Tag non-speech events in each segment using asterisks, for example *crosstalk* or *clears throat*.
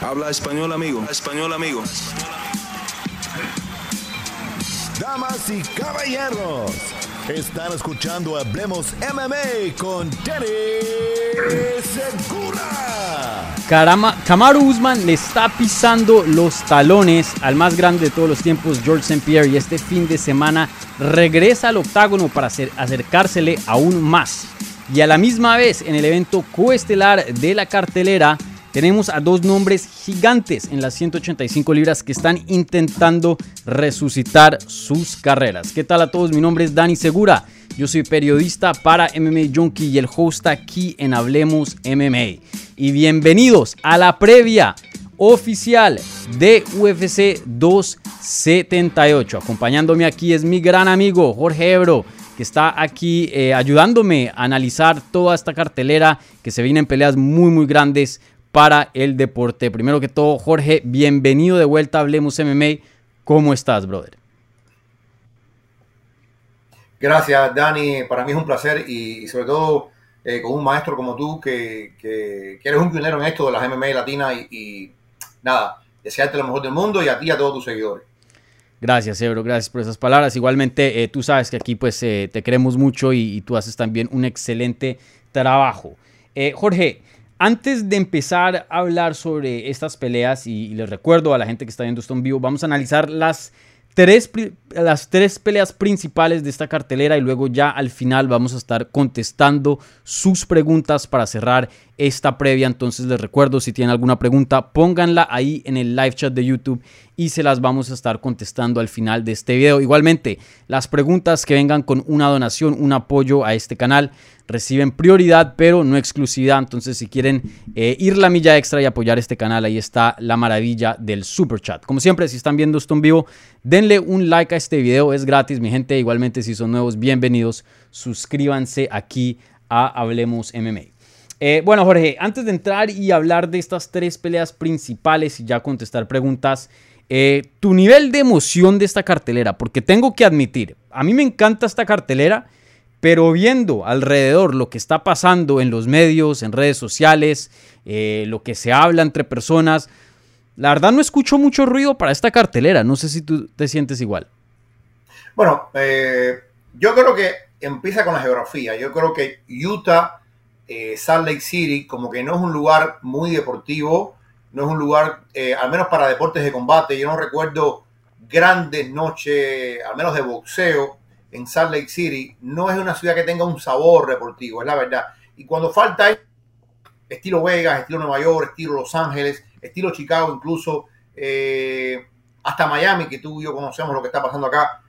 Habla español, amigo. Español, amigo. Damas y caballeros, están escuchando Hablemos MMA con Danny Segura. Carama, Kamaru Usman le está pisando los talones al más grande de todos los tiempos, George St. Pierre, y este fin de semana regresa al octágono para hacer, acercársele aún más. Y a la misma vez, en el evento coestelar de la cartelera, tenemos a dos nombres gigantes en las 185 libras que están intentando resucitar sus carreras. ¿Qué tal a todos? Mi nombre es Dani Segura. Yo soy periodista para MMA Junkie y el host aquí en Hablemos MMA. Y bienvenidos a la previa oficial de UFC 278. Acompañándome aquí es mi gran amigo Jorge Ebro que está aquí eh, ayudándome a analizar toda esta cartelera que se vienen peleas muy muy grandes para el deporte. Primero que todo, Jorge, bienvenido de vuelta a Hablemos MMA. ¿Cómo estás, brother? Gracias, Dani. Para mí es un placer y, sobre todo eh, con un maestro como tú que, eres un pionero en esto de las MMA latinas y, nada, desearte lo mejor del mundo y a ti y a todos tus seguidores. Gracias, Ebro, gracias por esas palabras. Igualmente, eh, tú sabes que aquí pues eh, te queremos mucho y, tú haces también un excelente trabajo. Eh, Jorge, antes de empezar a hablar sobre estas peleas, y, les recuerdo a la gente que está viendo esto en vivo, vamos a analizar las tres, las tres peleas principales de esta cartelera y luego ya al final vamos a estar contestando sus preguntas para cerrar esta previa. Entonces les recuerdo, si tienen alguna pregunta, pónganla ahí en el live chat de YouTube y se las vamos a estar contestando al final de este video. Igualmente, las preguntas que vengan con una donación, un apoyo a este canal, reciben prioridad, pero no exclusividad. Entonces, si quieren eh, ir la milla extra y apoyar este canal, ahí está la maravilla del super chat. Como siempre, si están viendo esto en vivo, denle un like a este video, es gratis, mi gente. Igualmente, si son nuevos, bienvenidos. Suscríbanse aquí a Hablemos MMA. Eh, bueno, Jorge, antes de entrar y hablar de estas tres peleas principales y ya contestar preguntas, eh, tu nivel de emoción de esta cartelera, porque tengo que admitir, a mí me encanta esta cartelera, pero viendo alrededor lo que está pasando en los medios, en redes sociales, eh, lo que se habla entre personas, la verdad no escucho mucho ruido para esta cartelera. No sé si tú te sientes igual. Bueno, yo creo que empieza con la geografía. Yo creo que Utah, Salt Lake City, como que no es un lugar muy deportivo no es un lugar, eh, al menos para deportes de combate, yo no recuerdo grandes noches, al menos de boxeo, en Salt Lake City, no es una ciudad que tenga un sabor deportivo, es la verdad. Y cuando falta estilo Vegas, estilo Nueva York, estilo Los Ángeles, estilo Chicago, incluso eh, hasta Miami, que tú y yo conocemos lo que está pasando acá,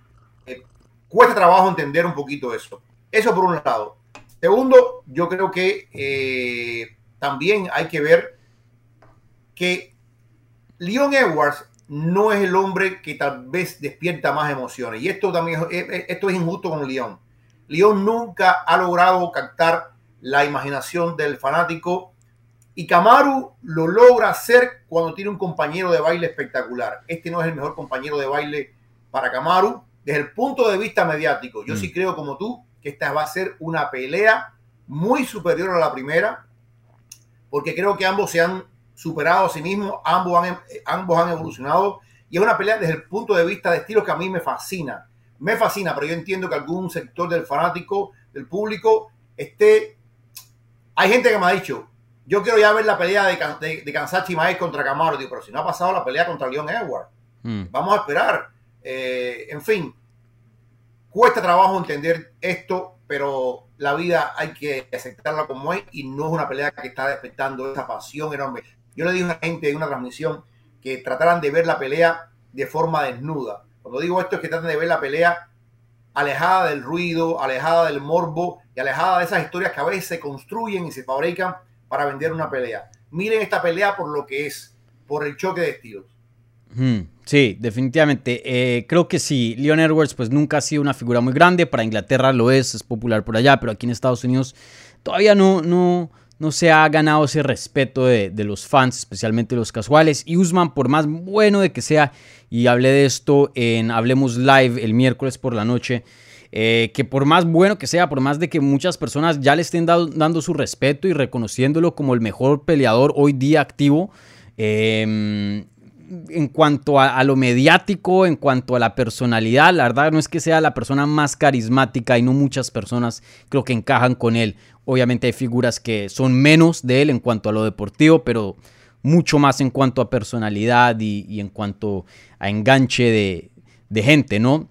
eh, cuesta trabajo entender un poquito eso. Eso por un lado. Segundo, yo creo que también hay que ver que Leon Edwards no es el hombre que tal vez despierta más emociones. Y esto también esto es injusto con Leon. Leon nunca ha logrado captar la imaginación del fanático y Kamaru lo logra hacer cuando tiene un compañero de baile espectacular. Este no es el mejor compañero de baile para Kamaru desde el punto de vista mediático. Yo sí mm. creo como tú que esta va a ser una pelea muy superior a la primera porque creo que ambos se han superado a sí mismos, ambos han, ambos han evolucionado y es una pelea desde el punto de vista de estilo que a mí me fascina. Me fascina, pero yo entiendo que algún sector del fanático, del público, esté... Hay gente que me ha dicho, yo quiero ya ver la pelea de, de, de Kansas contra Camaro, digo, pero si no ha pasado la pelea contra Leon Edward, mm. vamos a esperar. Eh, en fin, cuesta trabajo entender esto, pero la vida hay que aceptarla como es y no es una pelea que está despertando esa pasión enorme. Yo le dije a una gente en una transmisión que trataran de ver la pelea de forma desnuda. Cuando digo esto es que traten de ver la pelea alejada del ruido, alejada del morbo y alejada de esas historias que a veces se construyen y se fabrican para vender una pelea. Miren esta pelea por lo que es, por el choque de estilos. Sí, definitivamente. Eh, creo que sí. Leon Edwards pues nunca ha sido una figura muy grande. Para Inglaterra lo es, es popular por allá, pero aquí en Estados Unidos todavía no, no, no se ha ganado ese respeto de, los fans, especialmente los casuales. Y Usman, por más bueno de que sea, y hablé de esto en Hablemos Live el miércoles por la noche, eh, que por más bueno que sea, por más de que muchas personas ya le estén dando su respeto y reconociéndolo como el mejor peleador hoy día activo, Em, en cuanto a, lo mediático, en cuanto a la personalidad, la verdad no es que sea la persona más carismática y no muchas personas creo que encajan con él. Obviamente hay figuras que son menos de él en cuanto a lo deportivo, pero mucho más en cuanto a personalidad y, en cuanto a enganche de, gente, ¿no?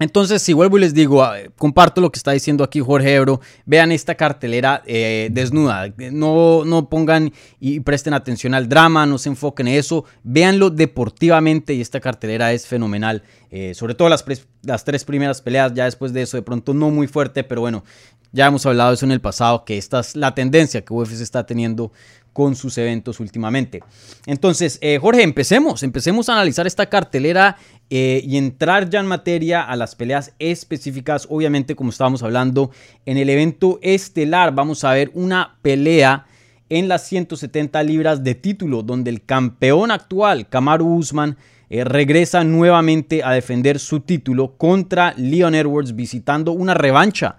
Entonces, si vuelvo y les digo, ah, comparto lo que está diciendo aquí Jorge Ebro, vean esta cartelera eh, desnuda, no, no pongan y presten atención al drama, no se enfoquen en eso, véanlo deportivamente y esta cartelera es fenomenal, eh, sobre todo las, las tres primeras peleas, ya después de eso de pronto no muy fuerte, pero bueno, ya hemos hablado de eso en el pasado, que esta es la tendencia que UFC está teniendo con sus eventos últimamente. Entonces, eh, Jorge, empecemos, empecemos a analizar esta cartelera eh, y entrar ya en materia a las peleas específicas. Obviamente, como estábamos hablando, en el evento estelar vamos a ver una pelea en las 170 libras de título, donde el campeón actual, Kamaru Usman, eh, regresa nuevamente a defender su título contra Leon Edwards, visitando una revancha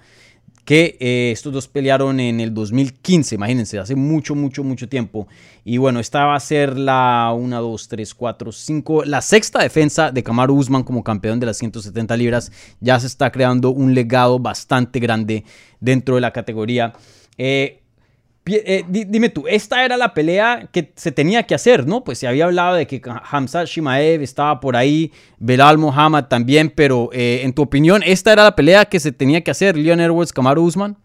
que eh, estos dos pelearon en el 2015, imagínense, hace mucho, mucho, mucho tiempo. Y bueno, esta va a ser la 1, 2, 3, 4, 5, la sexta defensa de Kamaru Usman como campeón de las 170 libras. Ya se está creando un legado bastante grande dentro de la categoría. Eh, eh, dime tú, esta era la pelea que se tenía que hacer, ¿no? Pues se había hablado de que Hamza Shimaev estaba por ahí, Belal Mohamed también, pero eh, en tu opinión, ¿esta era la pelea que se tenía que hacer, Leon Edwards, Kamaru Usman?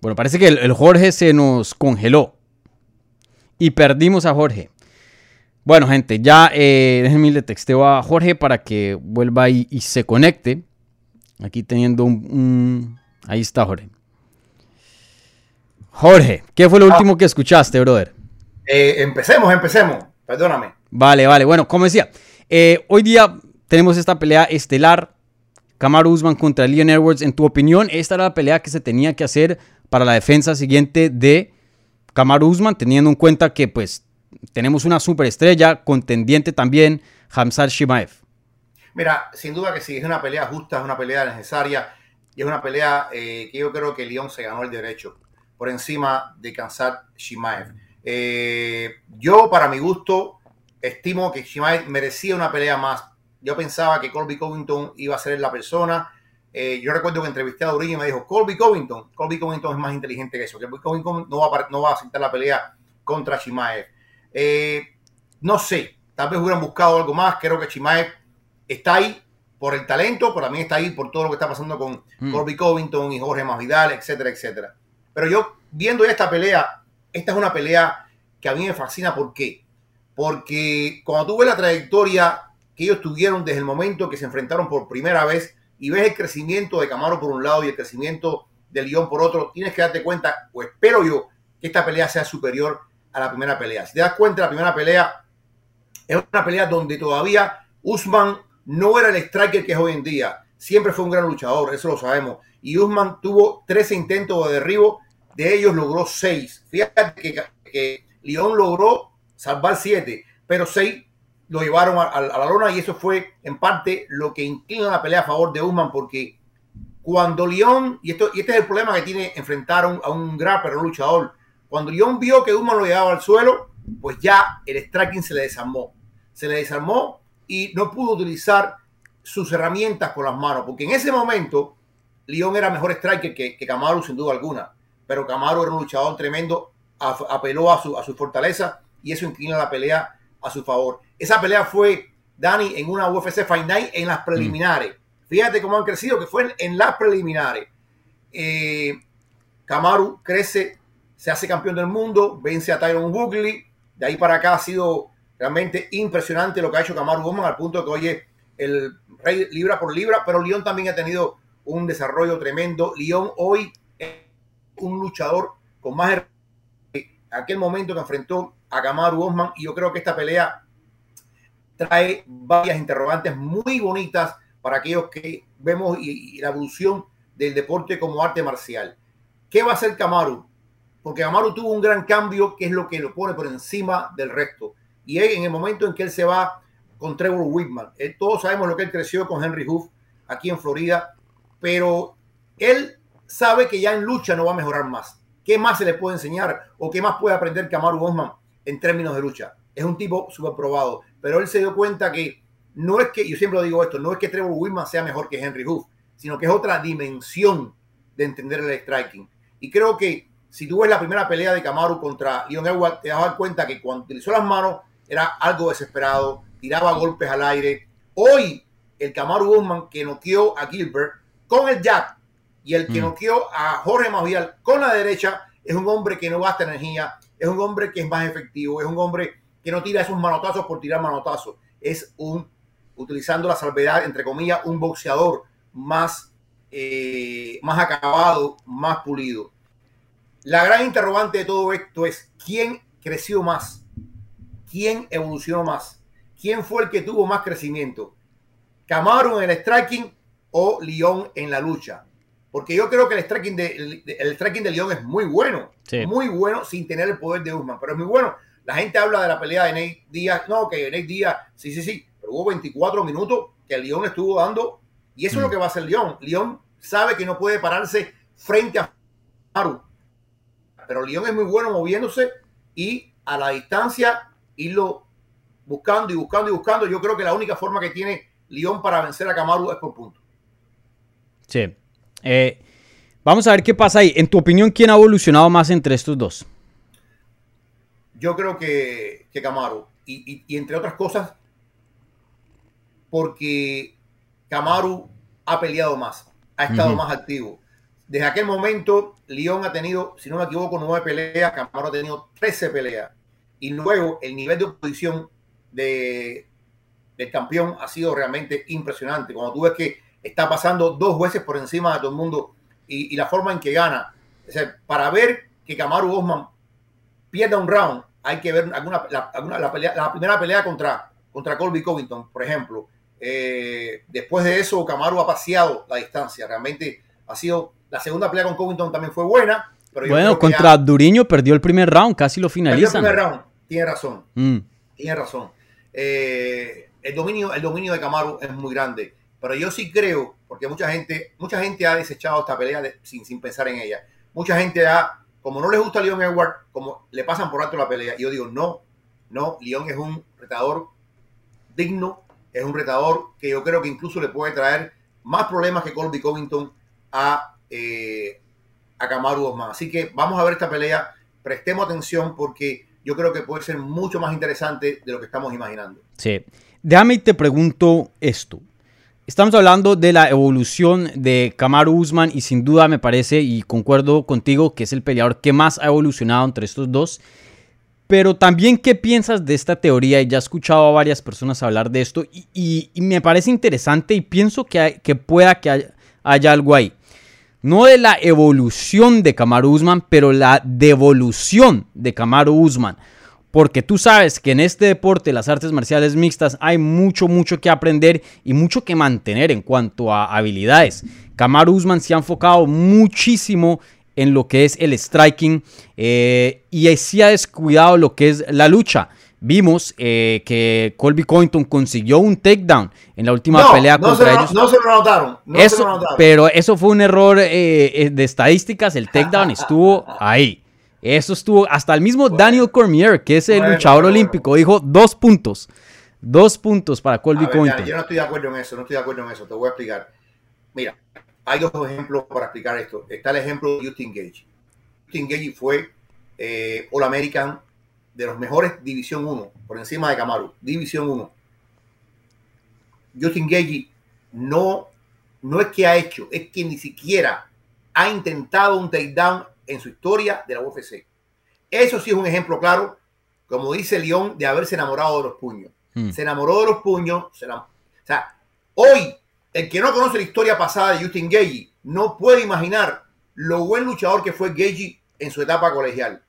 Bueno, parece que el, Jorge se nos congeló y perdimos a Jorge. Bueno, gente, ya eh, déjenme le texteo a Jorge para que vuelva y se conecte. Aquí teniendo un... Ahí está Jorge. Jorge, ¿qué fue lo ah. último que escuchaste, brother? Eh, empecemos, empecemos. Perdóname. Vale, vale. Bueno, como decía, eh, hoy día tenemos esta pelea estelar. Kamaru Usman contra Leon Edwards. En tu opinión, ¿esta era la pelea que se tenía que hacer para la defensa siguiente de Kamaru Usman? Teniendo en cuenta que, pues, tenemos una superestrella contendiente también, Hamzat Shimaev. Mira, sin duda que sí, es una pelea justa, es una pelea necesaria y es una pelea eh, que yo creo que Leon se ganó el derecho por encima de Kansat Shimaev. Eh, yo, para mi gusto, estimo que Shimaev merecía una pelea más. Yo pensaba que Colby Covington iba a ser la persona. Eh, yo recuerdo que entrevisté a Durín y me dijo, Colby Covington, Colby Covington es más inteligente que eso. Colby Covington no va a, no va a aceptar la pelea contra Shimaev. Eh, no sé, tal vez hubieran buscado algo más. Creo que Shimaev está ahí por el talento, pero también está ahí por todo lo que está pasando con mm. Colby Covington y Jorge Masvidal, etcétera, etcétera. Pero yo, viendo esta pelea, esta es una pelea que a mí me fascina. ¿Por qué? Porque cuando tú ves la trayectoria que ellos tuvieron desde el momento que se enfrentaron por primera vez y ves el crecimiento de Camaro por un lado y el crecimiento de León por otro, tienes que darte cuenta, o espero yo, que esta pelea sea superior a la primera pelea. Si te das cuenta, la primera pelea es una pelea donde todavía Usman no era el striker que es hoy en día. Siempre fue un gran luchador, eso lo sabemos. Y Usman tuvo 13 intentos de derribo de ellos logró seis. Fíjate que, que León logró salvar siete, pero seis lo llevaron a, la lona y eso fue en parte lo que inclina la pelea a favor de Usman porque cuando León, y, esto, y este es el problema que tiene enfrentar a un, a un un luchador, cuando León vio que Usman lo llevaba al suelo, pues ya el striking se le desarmó. Se le desarmó y no pudo utilizar sus herramientas con las manos, porque en ese momento León era mejor striker que, que sin duda alguna pero Camaro era un luchador tremendo, apeló a su, a su fortaleza y eso inclina la pelea a su favor. Esa pelea fue, Dani, en una UFC Fight Night en las preliminares. Fíjate cómo han crecido, que fue en, las preliminares. Eh, Kamaru crece, se hace campeón del mundo, vence a Tyron Woodley. De ahí para acá ha sido realmente impresionante lo que ha hecho Kamaru Goman al punto de que hoy es el rey libra por libra, pero León también ha tenido un desarrollo tremendo. León hoy un luchador con más aquel momento que enfrentó a Kamaru Osman y yo creo que esta pelea trae varias interrogantes muy bonitas para aquellos que vemos la evolución del deporte como arte marcial. ¿Qué va a hacer Kamaru? Porque Kamaru tuvo un gran cambio que es lo que lo pone por encima del resto. Y es en el momento en que él se va con Trevor Whitman. todos sabemos lo que él creció con Henry Hoof aquí en Florida, pero él sabe que ya en lucha no va a mejorar más, ¿qué más se le puede enseñar o qué más puede aprender Kamaru Usman en términos de lucha? Es un tipo súper probado, pero él se dio cuenta que no es que, yo siempre digo esto, no es que Trevor Whitman sea mejor que Henry Hoof, sino que es otra dimensión de entender el striking. Y creo que si tú ves la primera pelea de Kamaru contra Leon Edwards, te das dar cuenta que cuando utilizó las manos era algo desesperado, tiraba golpes al aire. Hoy, el Kamaru Usman que noqueó a Gilbert con el jab y el que mm. noqueó a Jorge Masvidal con la derecha es un hombre que no gasta energía, es un hombre que es más efectivo, es un hombre que no tira esos manotazos por tirar manotazos, es un utilizando la salvedad, entre comillas, un boxeador más, eh, más acabado, más pulido. La gran interrogante de todo esto es quién creció más, quién evolucionó más, quién fue el que tuvo más crecimiento, Camaro en el striking o León en la lucha. Porque yo creo que el striking de, el, striking de León es muy bueno, muy bueno sin tener el poder de Usman, pero es muy bueno. La gente habla de la pelea de Nate Díaz, no, que Nate Díaz, sí, sí, sí, hubo 24 minutos que el León estuvo dando, y eso es lo mm. que va a hacer León. León sabe que no puede pararse frente a Maru, pero León es muy bueno moviéndose y a la distancia irlo buscando y buscando y buscando. Yo creo que la única forma que tiene León para vencer a Camaru es por punto. Sí. Eh, vamos a ver qué pasa ahí. En tu opinión, ¿quién ha evolucionado más entre estos dos? Yo creo que, que Camaru. y, entre otras cosas, porque Camaru ha peleado más, ha estado más activo. Desde aquel momento, León ha tenido, si no me equivoco, nueve peleas, Camaru ha tenido 13 peleas. Y luego el nivel de oposición de, del campeón ha sido realmente impresionante. Cuando tú ves que está pasando dos veces por encima de todo el mundo y, la forma en que gana. para ver que Camaru Osman pierda un round, hay que ver alguna, la, pelea, la primera pelea contra, contra Colby Covington, por ejemplo eh, después de eso, Camaro ha paseado la distancia. Realmente ha sido. La segunda pelea con Covington también fue buena. Pero bueno, contra Duriño perdió el primer round, casi lo finaliza. el primer round, tiene razón. Mm. Tiene razón. Eh, el, dominio, el dominio de Camaro es muy grande. Pero yo sí creo, porque mucha gente, mucha gente ha desechado esta pelea sin, sin pensar en ella. Mucha gente ha, como no les gusta a Leon Edward, como le pasan por alto la pelea. Y yo digo, no, no, Leon es un retador digno es un retador que yo creo que incluso le puede traer más problemas que Colby Covington a, eh, a Kamaru Osman. Así que vamos a ver esta pelea, prestemos atención porque yo creo que puede ser mucho más interesante de lo que estamos imaginando. Sí, déjame y te pregunto esto. Estamos hablando de la evolución de Kamaru Usman y sin duda me parece y concuerdo contigo que es el peleador que más ha evolucionado entre estos dos. Pero también, ¿qué piensas de esta teoría? Ya he escuchado a varias personas hablar de esto y, me parece interesante y pienso que, que pueda que haya, algo ahí. No de la evolución de Kamaru Usman, pero la devolución de Kamaru Usman. Porque tú sabes que en este deporte, las artes marciales mixtas, hay mucho, mucho que aprender y mucho que mantener en cuanto a habilidades. Kamaru Usman se ha enfocado muchísimo en lo que es el striking eh, y sí ha descuidado lo que es la lucha. Vimos eh, que Colby Covington consiguió un takedown en la última pelea contra ellos. No se lo notaron. eso, Pero eso fue un error eh, de estadísticas. El takedown estuvo ahí. Eso estuvo. Hasta el mismo Daniel Cormier, que es el luchador olímpico, dijo dos puntos. Dos puntos para Colby Covington. yo no estoy de acuerdo en eso. No estoy de acuerdo en eso. Te voy a explicar. Mira, hay dos ejemplos para explicar esto. Está el ejemplo de Justin Gage. Justin Gage fue eh, All American de los mejores División 1, por encima de Camaro. División 1. Justin Gage no, no es que ha hecho, es que ni siquiera ha intentado un takedown en su historia de la UFC. Eso sí es un ejemplo claro, como dice León, de haberse enamorado de los puños. Hmm. Se enamoró de los puños. o sea, hoy el que no conoce la historia pasada de Justin Gagey no puede imaginar lo buen luchador que fue Gagey en su etapa colegial.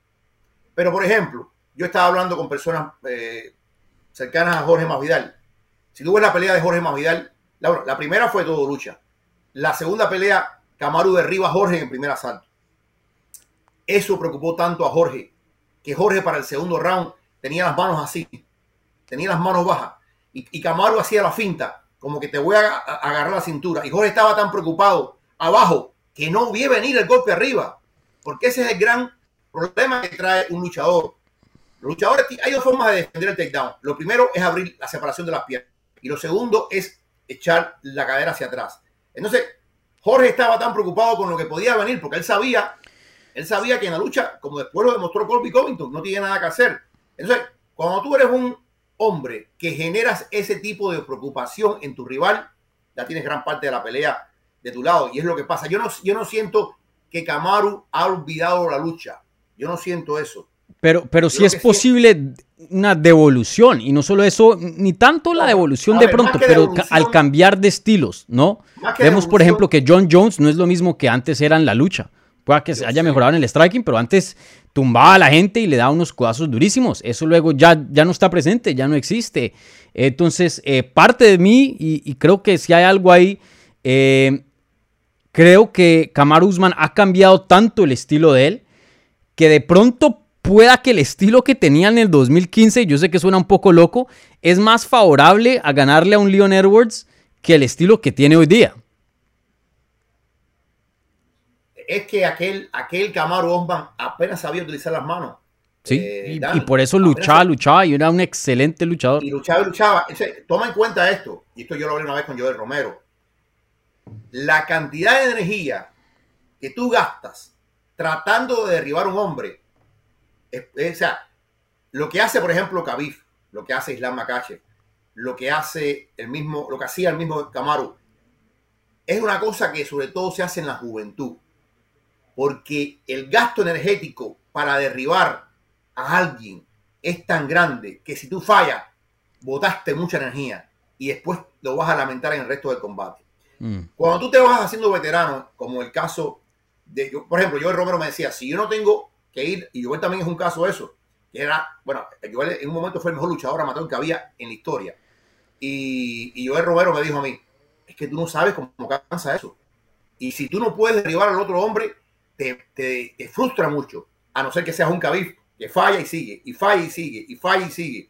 Pero, por ejemplo, yo estaba hablando con personas eh, cercanas a Jorge Masvidal. Si tú ves la pelea de Jorge Masvidal, la, la primera fue todo lucha. La segunda pelea, Camaru derriba a Jorge en el primer asalto. Eso preocupó tanto a Jorge, que Jorge para el segundo round tenía las manos así, tenía las manos bajas, y, Camaru hacía la finta, como que te voy a, agarrar la cintura. Y Jorge estaba tan preocupado abajo que no vio venir el golpe arriba. porque ese es el gran problema que trae un luchador. Los luchadores, hay dos formas de defender el takedown. Lo primero es abrir la separación de las piernas y lo segundo es echar la cadera hacia atrás. Entonces, Jorge estaba tan preocupado con lo que podía venir porque él sabía, él sabía que en la lucha, como después lo demostró Colby Covington, no tiene nada que hacer. Entonces, cuando tú eres un hombre que generas ese tipo de preocupación en tu rival, ya tienes gran parte de la pelea de tu lado. Y es lo que pasa. Yo no, yo no siento que Kamaru ha olvidado la lucha. Yo no siento eso. Pero, pero si es posible una devolución, y no solo eso, ni tanto la devolución de pronto, pero al cambiar de estilos, ¿no? Vemos, por ejemplo, que John Jones no es lo mismo que antes era en la lucha. Puede que se haya mejorado en el striking, pero antes tumbaba a la gente y le daba unos codazos durísimos. Eso luego ya, ya no está presente, ya no existe. Entonces, eh, parte de mí, y, creo que si hay algo ahí, eh, creo que Kamaru Usman ha cambiado tanto el estilo de él, que de pronto pueda que el estilo que tenía en el 2015, yo sé que suena un poco loco, es más favorable a ganarle a un Leon Edwards que el estilo que tiene hoy día. Es que aquel, aquel Kamaru Osman apenas sabía utilizar las manos. Sí, eh, y, por eso luchaba, luchaba y era un excelente luchador. Y luchaba y luchaba. toma en cuenta esto, y esto yo lo hablé una vez con Joel Romero. La cantidad de energía que tú gastas tratando de derribar a un hombre o sea, lo que hace, por ejemplo, Khabib, lo que hace Islam Makache, lo que hace el mismo, lo que hacía el mismo Kamaru, es una cosa que sobre todo se hace en la juventud. Porque el gasto energético para derribar a alguien es tan grande que si tú fallas, botaste mucha energía y después lo vas a lamentar en el resto del combate. Mm. Cuando tú te vas haciendo veterano, como el caso de, yo, por ejemplo, yo Romero me decía, si yo no tengo que ir, y Joel también es un caso de eso, que era, bueno, Joel en un momento fue el mejor luchador amateur que había en la historia. Y, y Joel Romero me dijo a mí, es que tú no sabes cómo cansa eso. Y si tú no puedes derribar al otro hombre, te, frustra mucho, a no ser que seas un cabif que falla y sigue, y falla y sigue, y falla y sigue.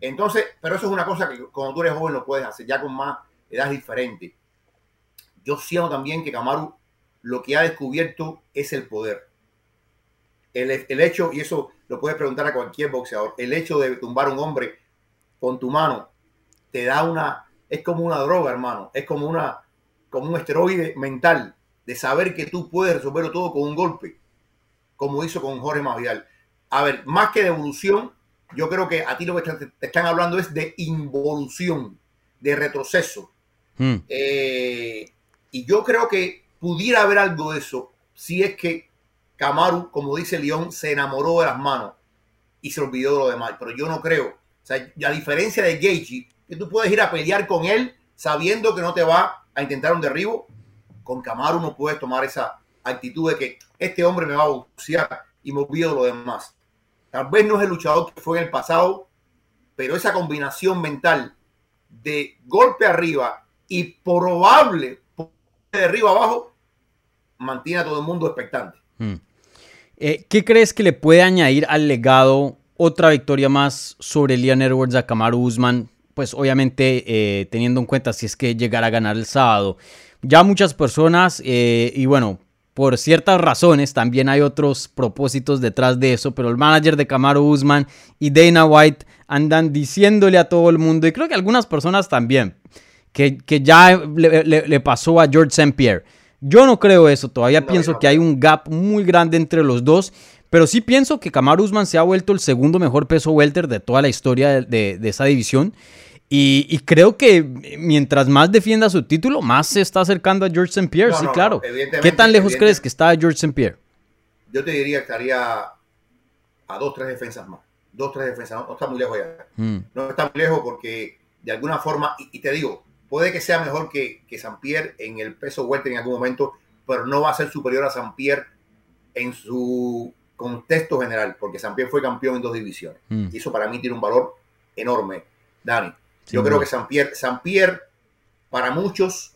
Entonces, pero eso es una cosa que cuando tú eres joven lo puedes hacer, ya con más edad diferente. Yo siento también que Kamaru lo que ha descubierto es el poder el, hecho, y eso lo puedes preguntar a cualquier boxeador, el hecho de tumbar un hombre con tu mano te da una, es como una droga, hermano, es como una, como un esteroide mental de saber que tú puedes resolverlo todo con un golpe, como hizo con Jorge Masvidal. A ver, más que de evolución, yo creo que a ti lo que te, están hablando es de involución, de retroceso. Hmm. Eh, y yo creo que pudiera haber algo de eso si es que Kamaru, como dice León, se enamoró de las manos y se olvidó de lo demás. Pero yo no creo. O sea, a diferencia de Gaethje, que tú puedes ir a pelear con él sabiendo que no te va a intentar un derribo, con Kamaru no puedes tomar esa actitud de que este hombre me va a boxear y me olvido lo demás. Tal vez no es el luchador que fue en el pasado, pero esa combinación mental de golpe arriba y probable de arriba abajo mantiene a todo el mundo expectante. Hmm. Eh, ¿Qué crees que le puede añadir al legado otra victoria más sobre Leon Edwards a Kamaru Usman? Pues obviamente eh, teniendo en cuenta si es que llegara a ganar el sábado. Ya muchas personas, eh, y bueno, por ciertas razones, también hay otros propósitos detrás de eso, pero el manager de Kamaru Usman y Dana White andan diciéndole a todo el mundo, y creo que algunas personas también, que, que ya le, le pasó a George St. Pierre yo no creo eso, todavía pienso que hay un gap muy grande entre los dos, pero sí pienso que Kamaru Usman se ha vuelto el segundo mejor peso welter de toda la historia de, esa división. Y, creo que mientras más defienda su título, más se está acercando a George St. Pierre, sí, claro. ¿Qué tan lejos crees que está George St. Pierre? Yo te diría que estaría a dos, tres defensas más. Dos, tres defensas, no, está muy lejos ya. Mm. No está muy lejos porque de alguna forma, y te digo, Puede que sea mejor que, que Pierre en el peso welter en algún momento, pero no va a ser superior a San Pierre en su contexto general, porque San Pierre fue campeón en dos divisiones. Mm. Y eso para mí tiene un valor enorme, Dani. Yo creo que San Pierre, San Pierre, para muchos,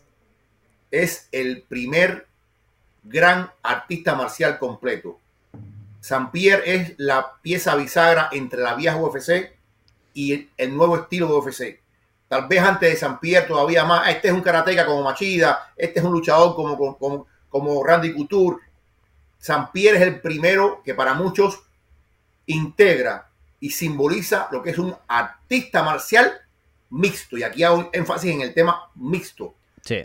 es el primer gran artista marcial completo. San Pierre es la pieza bisagra entre la vieja UFC y el nuevo estilo de UFC. Tal vez antes de San Pierre todavía más. Este es un karateca como Machida, este es un luchador como, como, como Randy Couture. San Pierre es el primero que para muchos integra y simboliza lo que es un artista marcial mixto. Y aquí hago énfasis en el tema mixto. Sí.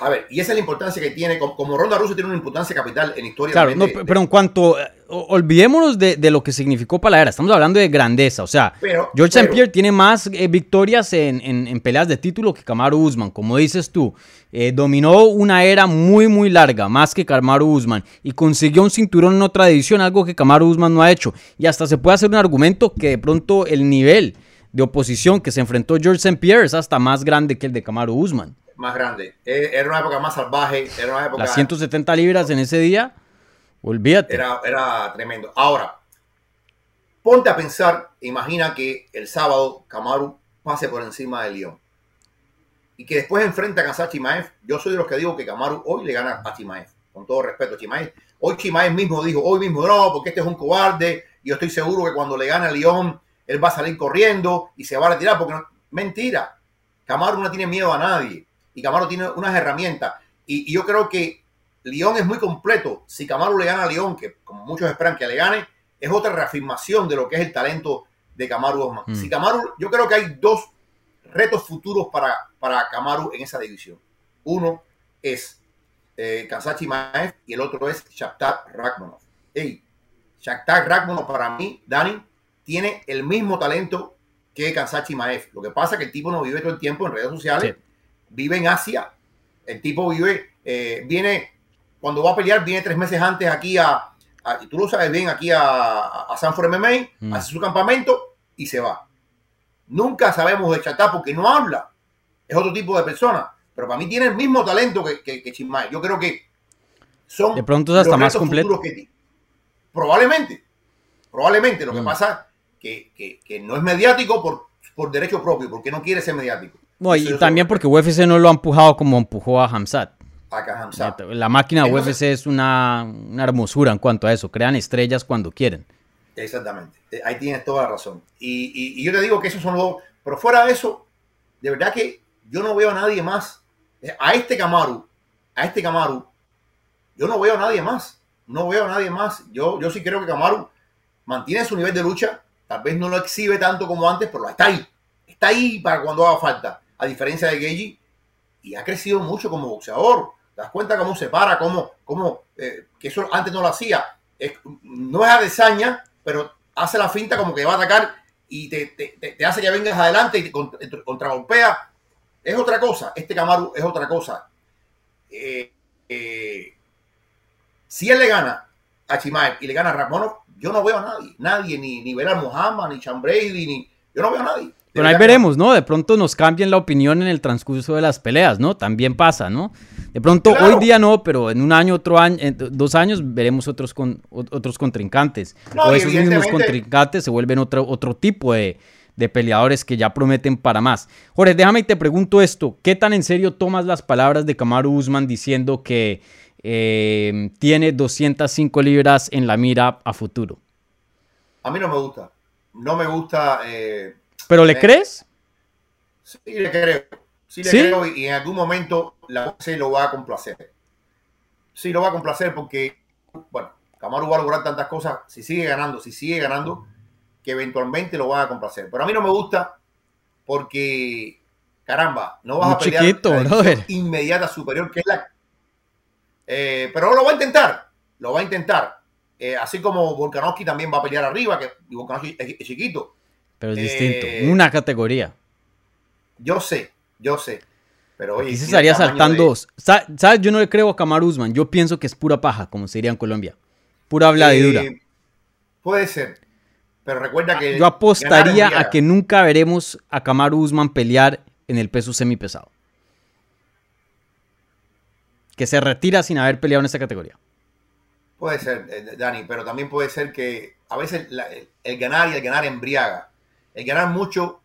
A ver, y esa es la importancia que tiene, como, como Ronda Rousey tiene una importancia capital en historia. Claro, de- no, de- pero en cuanto, olvidémonos de, de lo que significó para la era, estamos hablando de grandeza, o sea, Pero- George St. Pierre tiene más eh, victorias en, en- en peleas de título que Kamaru Usman, como dices tú, eh, dominó una era muy muy larga, más que Kamaru Usman, y consiguió un cinturón en otra división, algo que Kamaru Usman no ha hecho, y hasta se puede hacer un argumento que de pronto el nivel de oposición que se enfrentó George St. Pierre es hasta más grande que el de Kamaru Usman. más grande. Eh, Era una época más salvaje, era una época... Las 170 libras en ese día, olvídate. Era, era tremendo. Ahora, ponte a pensar, imagina que el sábado Kamaru pase por encima de León. Y que después enfrenta a Kansas Chimaev. Yo soy de los que digo que Kamaru hoy le gana a Chimaev. Con todo respeto a Chimaev. Hoy Chimaev mismo dijo, hoy mismo no, porque este es un cobarde. Y yo estoy seguro que cuando le gane a León, él va a salir corriendo y se va a retirar. Porque no- mentira. Kamaru no tiene miedo a nadie. Y Kamaru tiene unas herramientas. Y, y yo creo que León es muy completo. Si Kamaru le gana a León, que como muchos esperan que le gane, es otra reafirmación de lo que es el talento de Kamaru Osman. Mm. Si Kamaru, yo creo que hay dos retos futuros para, para Kamaru en esa división. Uno es eh, Kansachi Maev y el otro es Shakhtar Rakhmonov. Ey, Shakhtar Rakhmonov para mí, Dani, tiene el mismo talento que Kansachi Maev. Lo que pasa es que el tipo no vive todo el tiempo en redes sociales, Sí. vive en Asia. El tipo vive, eh, viene, cuando va a pelear, viene tres meses antes aquí a, a- y tú lo sabes bien, aquí a, a Sanford MMA, Mm. hace su campamento y se va. Nunca sabemos de Chatá porque no habla. Es otro tipo de persona. Pero para mí tiene el mismo talento que, que. Yo creo que son. De pronto es hasta los más completo. que Probablemente. Probablemente. Lo que pasa que, que, que no es mediático por, por derecho propio, porque no quiere ser mediático. No, y también porque UFC no lo ha empujado como empujó a Hamzat. Hamzat. La máquina de UFC es una, una hermosura en cuanto a eso. Crean estrellas cuando quieren. Exactamente. Eh, Ahí tienes toda la razón. Y, y- y yo te digo que esos son los. Pero fuera de eso, de verdad que yo no veo a nadie más. Eh, A este Camaru, a este Camaru, yo no veo a nadie más. No veo a nadie más. Yo, yo sí creo que Camaru mantiene su nivel de lucha. Tal vez no lo exhibe tanto como antes, pero está ahí. Está ahí para cuando haga falta. A diferencia de Geji. Y ha crecido mucho como boxeador. ¿Te das cuenta cómo se para? Cómo, cómo eh, que eso antes no lo hacía. No es adesaña, pero hace la finta como que va a atacar y te, hace que vengas adelante y te contra- te contragolpea. Es otra cosa. Este Camaru es otra cosa. Eh, eh, si él le gana a Chimaev y le gana a Ramonov, yo no veo a nadie. Nadie, ni, ni Belal Muhammad, ni Brady, ni. Yo no veo a nadie. Pero ahí veremos, ¿no? De pronto nos cambian la opinión en el transcurso de las peleas, ¿no? También pasa, ¿no? De pronto Claro. hoy día no, pero en un año, otro año, en dos años veremos otros con, ot- otros contrincantes. No, o esos mismos contrincantes se vuelven otro, otro tipo de, de peleadores que ya prometen para más. Jorge, déjame y te pregunto esto. ¿Qué tan en serio tomas las palabras de Kamaru Usman diciendo que eh, tiene 205 libras en la mira a futuro? A mí no me gusta. No me gusta. eh, ¿Pero le Eh, crees? Sí, le creo. Sí, le ¿Sí? creo y, en algún momento la UFC lo va a complacer. Sí, lo va a complacer porque, bueno, Kamaru va a lograr tantas cosas. Si sigue ganando, si sigue ganando, que eventualmente lo va a complacer. Pero a mí no me gusta porque, caramba, no vas Muy a pelear chiquito, la inmediata superior, que es la. Eh, pero lo va a intentar. Lo va a intentar. Eh, así como Volkanovski también va a pelear arriba, que Volkanovski es, chiquito. Pero es eh, distinto. Una categoría. Yo sé, yo sé. Pero oye, Aquí se estaría saltando. de- ¿Sabes? Yo no le creo a Kamaru Usman. Yo pienso que es pura paja, como se diría en Colombia. Pura habladura. Eh, puede ser. Pero recuerda que. Ah, Yo apostaría a que nunca veremos a Kamaru Usman pelear en el peso semipesado. Que se retira sin haber peleado en esa categoría. Puede ser, eh, Dani, pero también puede ser que a veces la- el, el ganar y el ganar embriaga. El ganar mucho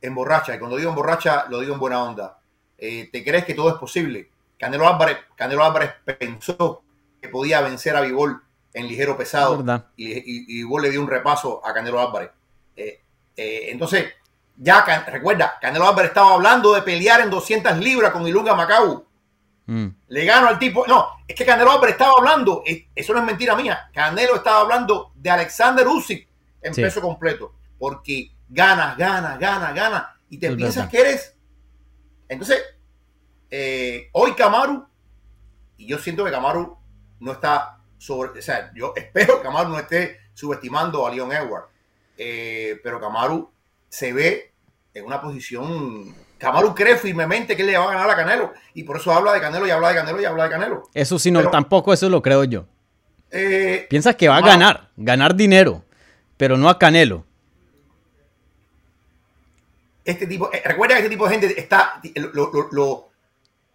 emborracha. Y cuando digo emborracha, lo digo en buena onda. Eh, te crees que todo es posible. Canelo Álvarez, Canelo Álvarez pensó que podía vencer a Vivol en ligero pesado. Y, y, y Vivol le dio un repaso a Canelo Álvarez. Eh, eh, entonces, ya Can- recuerda, Canelo Álvarez estaba hablando de pelear en 200 libras con Ilunga Macau. Mm. Le gano al tipo. No, es que Canelo Álvarez estaba hablando. es- Eso no es mentira mía. Canelo estaba hablando de Alexander Usyk en Sí. peso completo. Porque ganas, ganas, ganas, ganas. Y te Es piensas verdad. que eres. Entonces, eh, hoy Kamaru. Y yo siento que Kamaru no está sobre. O sea, yo *laughs* espero que Kamaru no esté subestimando a Leon Edward. Eh, pero Kamaru se ve en una posición. Kamaru cree firmemente que él le va a ganar a Canelo. Y por eso habla de Canelo y habla de Canelo y habla de Canelo. Eso sí, no, Pero- tampoco eso lo creo yo. Eh, Piensa que va a ganar, ganar dinero, pero no a Canelo. este tipo, eh, recuerda que este tipo de gente está. lo- lo- lo-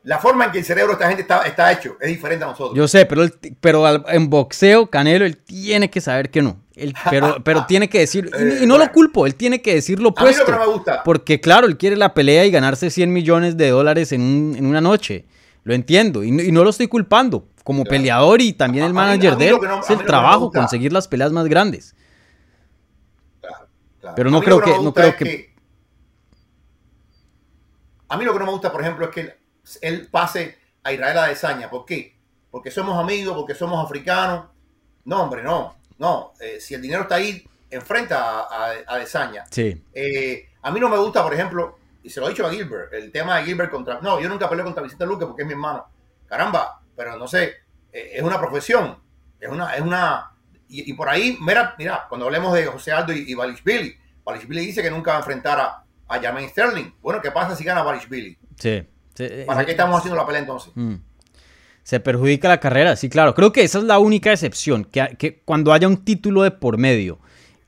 la forma en que el cerebro de esta gente está, está hecho es diferente a nosotros. Yo sé, pero, pero al- en boxeo, Canelo, él tiene que saber que no. Él- pero, *laughs* pero tiene que decir, y, y no lo culpo, él tiene que decir lo a mí lo opuesto. que no me gusta. Porque claro, él quiere la pelea y ganarse 100 millones de dólares en, un- en una noche. Lo entiendo y no, y no lo estoy culpando. Como peleador y también el manager de él, no- es el trabajo, conseguir las peleas más grandes. Claro, claro. Pero no creo que- no creo que- A mí lo que no me gusta, por ejemplo, es que él, pase a Israel Adesanya. ¿Por qué? Porque somos amigos, porque somos africanos. No, hombre, no. No. Eh, si el dinero está ahí, enfrenta a, a, Adesanya. Sí. Eh, a mí no me gusta, por ejemplo, y se lo he dicho a Gilbert, el tema de Gilbert contra... No, yo nunca peleé contra Vicente Luque porque es mi hermano. Caramba, pero no sé, eh, es una profesión. Es una... Es una y, y por ahí, mira, mira, cuando hablemos de José Aldo y, y Balishvili, Balishvili dice que nunca va a enfrentar a, a Jermaine Sterling. Bueno, ¿qué pasa si gana Balishvili? Sí. Sí, ¿Para sí. qué estamos haciendo la pelea entonces? Mm. Se perjudica la carrera, sí, claro. Creo que esa es la única excepción, que, que cuando haya un título de por medio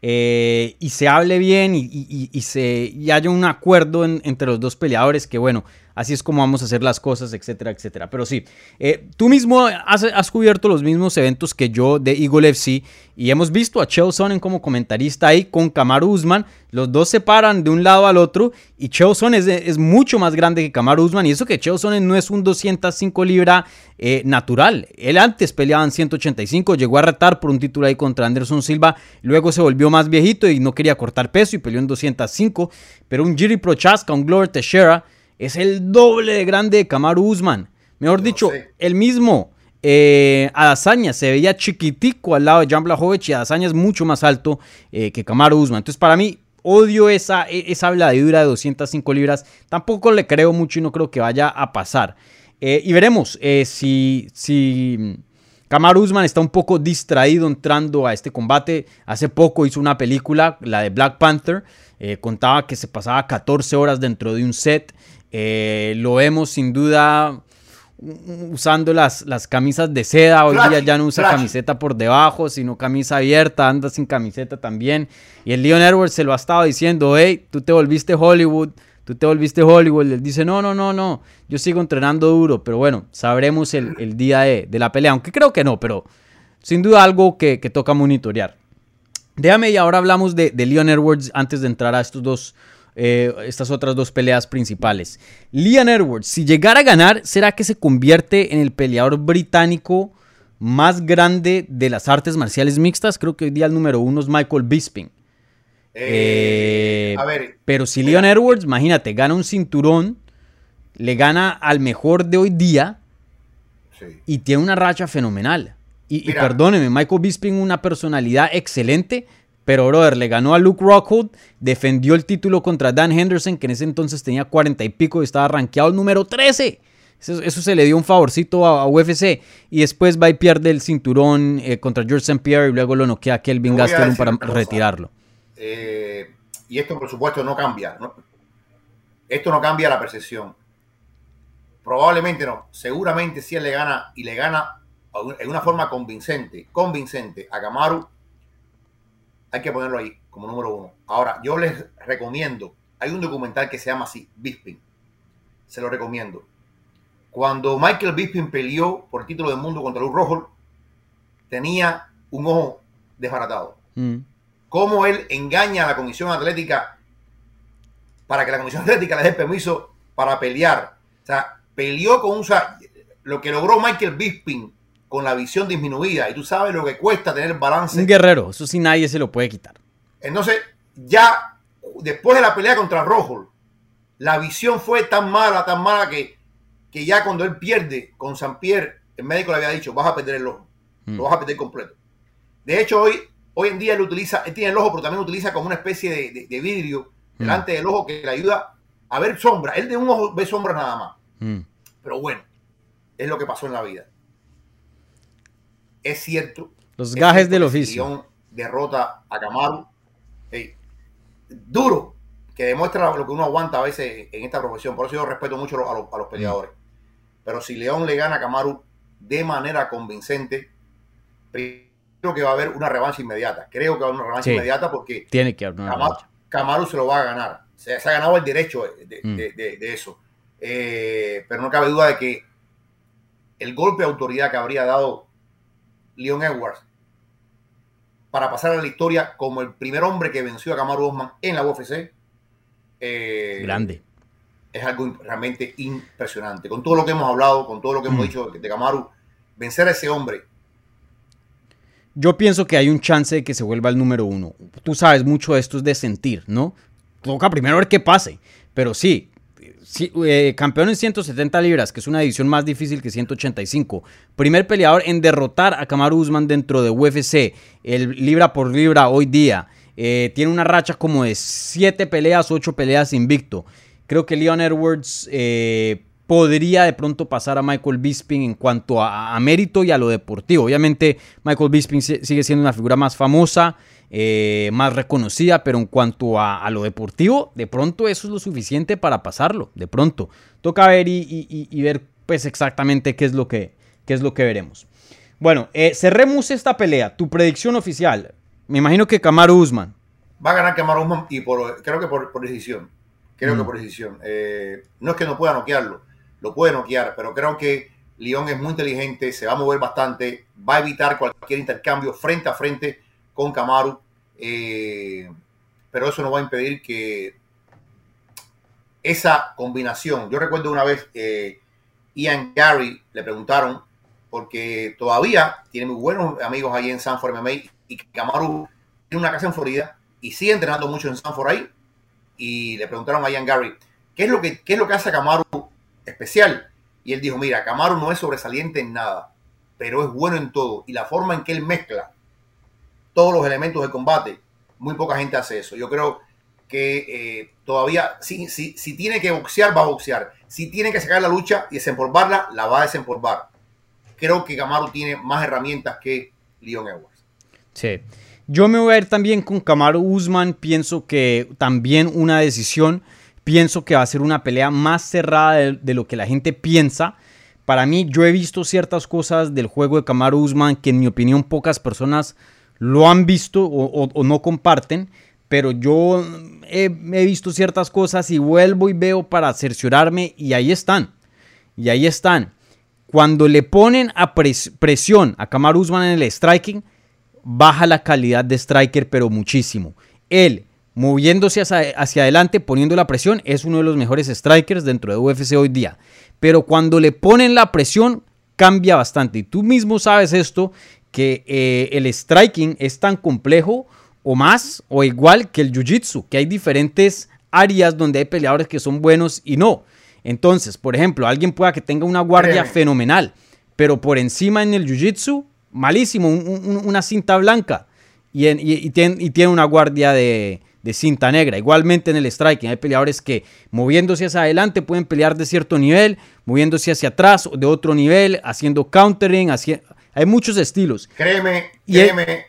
eh, y se hable bien y, y- y- y se, y haya un acuerdo en- entre los dos peleadores, que bueno, así es como vamos a hacer las cosas, etcétera, etcétera. Pero sí, eh, tú mismo has, cubierto los mismos eventos que yo de Eagle FC y hemos visto a Chael Sonnen como comentarista ahí con Kamaru Usman. Los dos se paran de un lado al otro y Chael Sonnen es, es mucho más grande que Kamaru Usman y eso que Chael Sonnen no es un 205 libra eh, natural. Él antes peleaba en 185, llegó a retar por un título ahí contra Anderson Silva, luego se volvió más viejito y no quería cortar peso y peleó en 205, pero un Jiri Prochaska, un Glover Teixeira es el doble de grande de Kamaru Usman. Mejor dicho, sé. el mismo eh, Adazaña se veía chiquitico al lado de Jan Blachowicz y Adazaña es mucho más alto eh, que Kamaru Usman. Entonces, para mí, odio esa, e- esa habladura de 205 libras. Tampoco le creo mucho y no creo que vaya a pasar. Eh, y veremos eh, si, si Kamaru Usman está un poco distraído entrando a este combate. Hace poco hizo una película, la de Black Panther. eh, contaba que se pasaba 14 horas dentro de un set. Eh, lo vemos sin duda usando las, las camisas de seda. Hoy Flash, día ya no usa flash. camiseta por debajo, sino camisa abierta. Anda sin camiseta también. Y el Leon Edwards se lo ha estado diciendo, hey, tú te volviste Hollywood. Tú te volviste Hollywood. Él dice, no, no, no, no. Yo sigo entrenando duro. Pero bueno, sabremos el, el día de, de la pelea. Aunque creo que no, pero sin duda algo que, que toca monitorear. Déjame y ahora hablamos de, de Leon Edwards antes de entrar a estos dos, eh, estas otras dos peleas principales. Leon Edwards, si llegara a ganar, ¿será que se convierte en el peleador británico más grande de las artes marciales mixtas? Creo que hoy día el número uno es Michael Bisping. Eh, Eh, a ver, Pero si Leon Edwards, imagínate, gana un cinturón, le gana al mejor de hoy día sí. y tiene una racha fenomenal. Y, y perdóneme, Michael Bisping una personalidad excelente, pero brother, le ganó a Luke Rockhold, defendió el título contra Dan Henderson, que en ese entonces tenía 40 y pico y estaba rankeado el número 13. Eso, eso se le dio un favorcito a, a UFC. Y después va y pierde el cinturón eh, contra George St. Pierre y luego lo noquea a Kelvin Gastelum para retirarlo. Eh, y esto, por supuesto, no cambia. ¿no? Esto no cambia la percepción. Probablemente no. Seguramente si él le gana y le gana en una forma convincente, convincente a Kamaru, hay que ponerlo ahí como número uno. Ahora, yo les recomiendo, hay un documental que se llama así, Bisping. Se lo recomiendo. Cuando Michael Bisping peleó por el título del mundo contra Luke Rockhold, tenía un ojo desbaratado Mm. cómo él engaña a la comisión atlética para que la comisión atlética le dé permiso para pelear. O sea, peleó con un... Lo que logró Michael Bisping con la visión disminuida, y tú sabes lo que cuesta tener balance. Un guerrero, eso sí nadie se lo puede quitar. Entonces, ya después de la pelea contra Rojo, la visión fue tan mala, tan mala que que ya cuando él pierde con San Pierre, el médico le había dicho, vas a perder el ojo, Mm. lo vas a perder completo. De hecho, hoy, hoy en día él utiliza, él tiene el ojo, pero también utiliza como una especie de, de- de vidrio Mm. delante del ojo que le ayuda a ver sombra. Él de un ojo ve sombra nada más. Mm. Pero bueno, es lo que pasó en la vida. Es cierto. Los es gajes cierto del oficio. Derrota a Camaru. ey, duro, que demuestra lo que uno aguanta a veces en esta profesión. Por eso yo respeto mucho a los, a los peleadores. Pero si León le gana a Camaru de manera convincente, creo que va a haber una revancha inmediata. Creo que va a haber una revancha Sí. inmediata porque Tiene que haber una Camaru, se lo va a ganar. Se, se ha ganado el derecho de, Mm. de- de- de eso. Eh, pero no cabe duda de que el golpe de autoridad que habría dado Leon Edwards para pasar a la historia como el primer hombre que venció a Kamaru Usman en la UFC eh, Grande. es algo realmente impresionante. Con todo lo que hemos hablado, con todo lo que hemos Mm. dicho de Kamaru, vencer a ese hombre Yo pienso que hay un chance de que se vuelva el número uno. Tú sabes, mucho de esto es de sentir, ¿no? Toca primero ver qué pase. Pero sí, eh, campeón en 170 libras, que es una división más difícil que 185. Primer peleador en derrotar a Kamaru Usman dentro de UFC. El libra por libra hoy día. Eh, tiene una racha como de 7 peleas, 8 peleas invicto. Creo que Leon Edwards eh, podría de pronto pasar a Michael Bisping en cuanto a, a mérito y a lo deportivo. Obviamente Michael Bisping si- sigue siendo una figura más famosa, eh, más reconocida, pero en cuanto a, a lo deportivo, de pronto eso es lo suficiente para pasarlo. De pronto. Toca ver y, y- y- y ver pues exactamente qué es lo que, qué es lo que veremos. Bueno, eh, cerremos esta pelea. Tu predicción oficial. Me imagino que Kamaru Usman. va a ganar Kamaru Usman y por, creo que por, por decisión. Creo Mm. que por decisión. Eh, no es que no pueda noquearlo, lo puede noquear, pero creo que León es muy inteligente, se va a mover bastante, va a evitar cualquier intercambio frente a frente con Kamaru. eh, pero eso no va a impedir que esa combinación. Yo recuerdo una vez eh, Ian Gary le preguntaron, porque todavía tiene muy buenos amigos ahí en Sanford MMA y Kamaru tiene una casa en Florida y sigue entrenando mucho en Sanford ahí. Y le preguntaron a Ian Gary, ¿qué es lo que, qué es lo que hace a Kamaru especial? Y él dijo, mira, Kamaru no es sobresaliente en nada, pero es bueno en todo. Y la forma en que él mezcla todos los elementos de combate, muy poca gente hace eso. Yo creo que eh, todavía, si, si, si tiene que boxear, va a boxear. Si tiene que sacar la lucha y desempolvarla, la va a desempolvar. Creo que Kamaru tiene más herramientas que Leon Edwards. Sí. Yo me voy a ir también con Kamaru Usman. Pienso que también una decisión. Pienso que va a ser una pelea más cerrada de, de lo que la gente piensa. Para mí, yo he visto ciertas cosas del juego de Kamaru Usman que en mi opinión pocas personas lo han visto o, no comparten. Pero yo he, he visto ciertas cosas y vuelvo y veo para cerciorarme y ahí están. Y ahí están. Cuando le ponen a pres- presión a Kamaru Usman en el striking, baja la calidad de striker, pero muchísimo. Él, moviéndose hacia adelante, poniendo la presión, es uno de los mejores strikers dentro de UFC hoy día. Pero cuando le ponen la presión, cambia bastante. Y tú mismo sabes esto, que eh, el striking es tan complejo o más o igual que el jiu-jitsu, que hay diferentes áreas donde hay peleadores que son buenos y no. Entonces, por ejemplo, alguien pueda que tenga una guardia Créeme. fenomenal, pero por encima en el jiu-jitsu, malísimo, un- un- una cinta blanca y, en- y- y tiene, y tiene una guardia de, de cinta negra. Igualmente en el striking hay peleadores que moviéndose hacia adelante pueden pelear de cierto nivel, moviéndose hacia atrás de otro nivel, haciendo countering, haci- hay muchos estilos. Créeme, él- créeme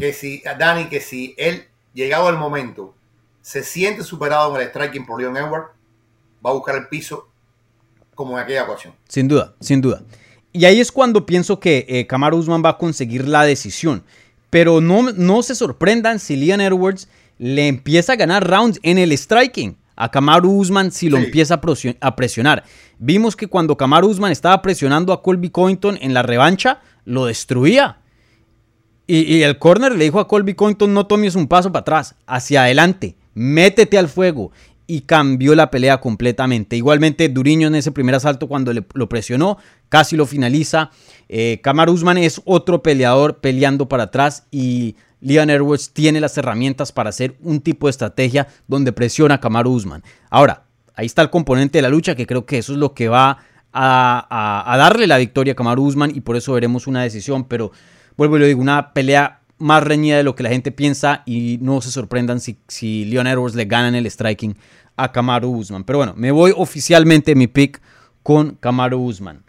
que si, Dani, que si él, llegado el momento, se siente superado en el striking por Leon Edwards, va a buscar el piso como en aquella ocasión. Sin duda, sin duda. Y ahí es cuando pienso que eh, Usman va a conseguir la decisión. Pero no, no se sorprendan si Leon Edwards le empieza a ganar rounds en el striking a Kamaru Usman si lo Sí. empieza a presio- a presionar. Vimos que cuando Kamaru Usman estaba presionando a Colby Covington en la revancha, lo destruía. Y, y el corner le dijo a Colby Covington, no tomes un paso para atrás, hacia adelante, métete al fuego. Y cambió la pelea completamente. Igualmente, Duriño en ese primer asalto, cuando le- lo presionó, casi lo finaliza. Eh, Kamaru Usman es otro peleador peleando para atrás y Leon Edwards tiene las herramientas para hacer un tipo de estrategia donde presiona a Kamaru Usman. Ahora, ahí está el componente de la lucha que creo que eso es lo que va a, darle la victoria a Kamaru Usman y por eso veremos una decisión, pero vuelvo y lo digo, una pelea más reñida de lo que la gente piensa y no se sorprendan si, Leon Edwards le ganan el striking a Kamaru Usman. Pero bueno, me voy oficialmente mi pick con Kamaru Usman.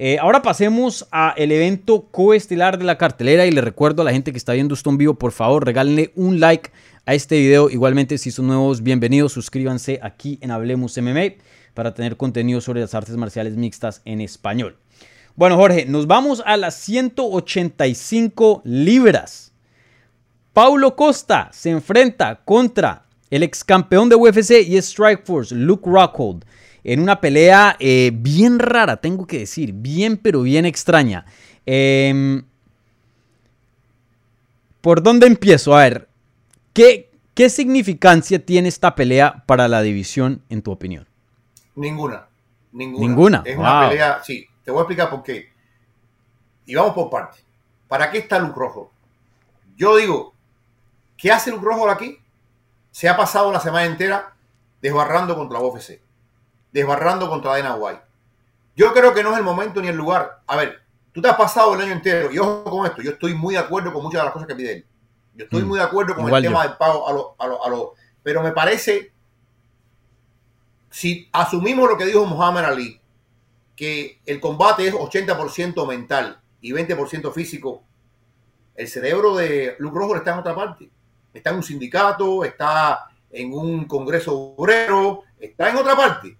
Eh, ahora pasemos a el evento coestelar de la cartelera y le recuerdo a la gente que está viendo esto en vivo, por favor, regálenle un like a este video. Igualmente, si son nuevos, bienvenidos, suscríbanse aquí en Hablemos MMA para tener contenido sobre las artes marciales mixtas en español. Bueno, Jorge, nos vamos a las 185 libras. Paulo Costa se enfrenta contra el ex campeón de UFC y Strikeforce, Luke Rockhold en una pelea eh, bien rara, tengo que decir, bien pero bien extraña. Em, ¿Por dónde empiezo? A ver, ¿qué, ¿qué significancia tiene esta pelea para la división en tu opinión? Ninguna. Ninguna. Ninguna. Es una pelea, sí, te voy a explicar por qué. Y vamos por partes. ¿Para qué está Luke Rojo? Yo digo, ¿qué hace Luke Rojo aquí? Se ha pasado la semana entera desbarrando contra la UFC desbarrando contra Dana White. Yo creo que no es el momento ni el lugar. A ver, tú te has pasado el año entero, y ojo con esto, yo estoy muy de acuerdo con muchas de las cosas que pide él. Yo estoy mm. muy de acuerdo con el tema del pago a los... A lo, pero me parece, si asumimos lo que dijo Muhammad Ali, que el combate es 80% mental y 20% físico, el cerebro de Luke Rojo está en otra parte. Está en un sindicato, está en un congreso obrero, está en otra parte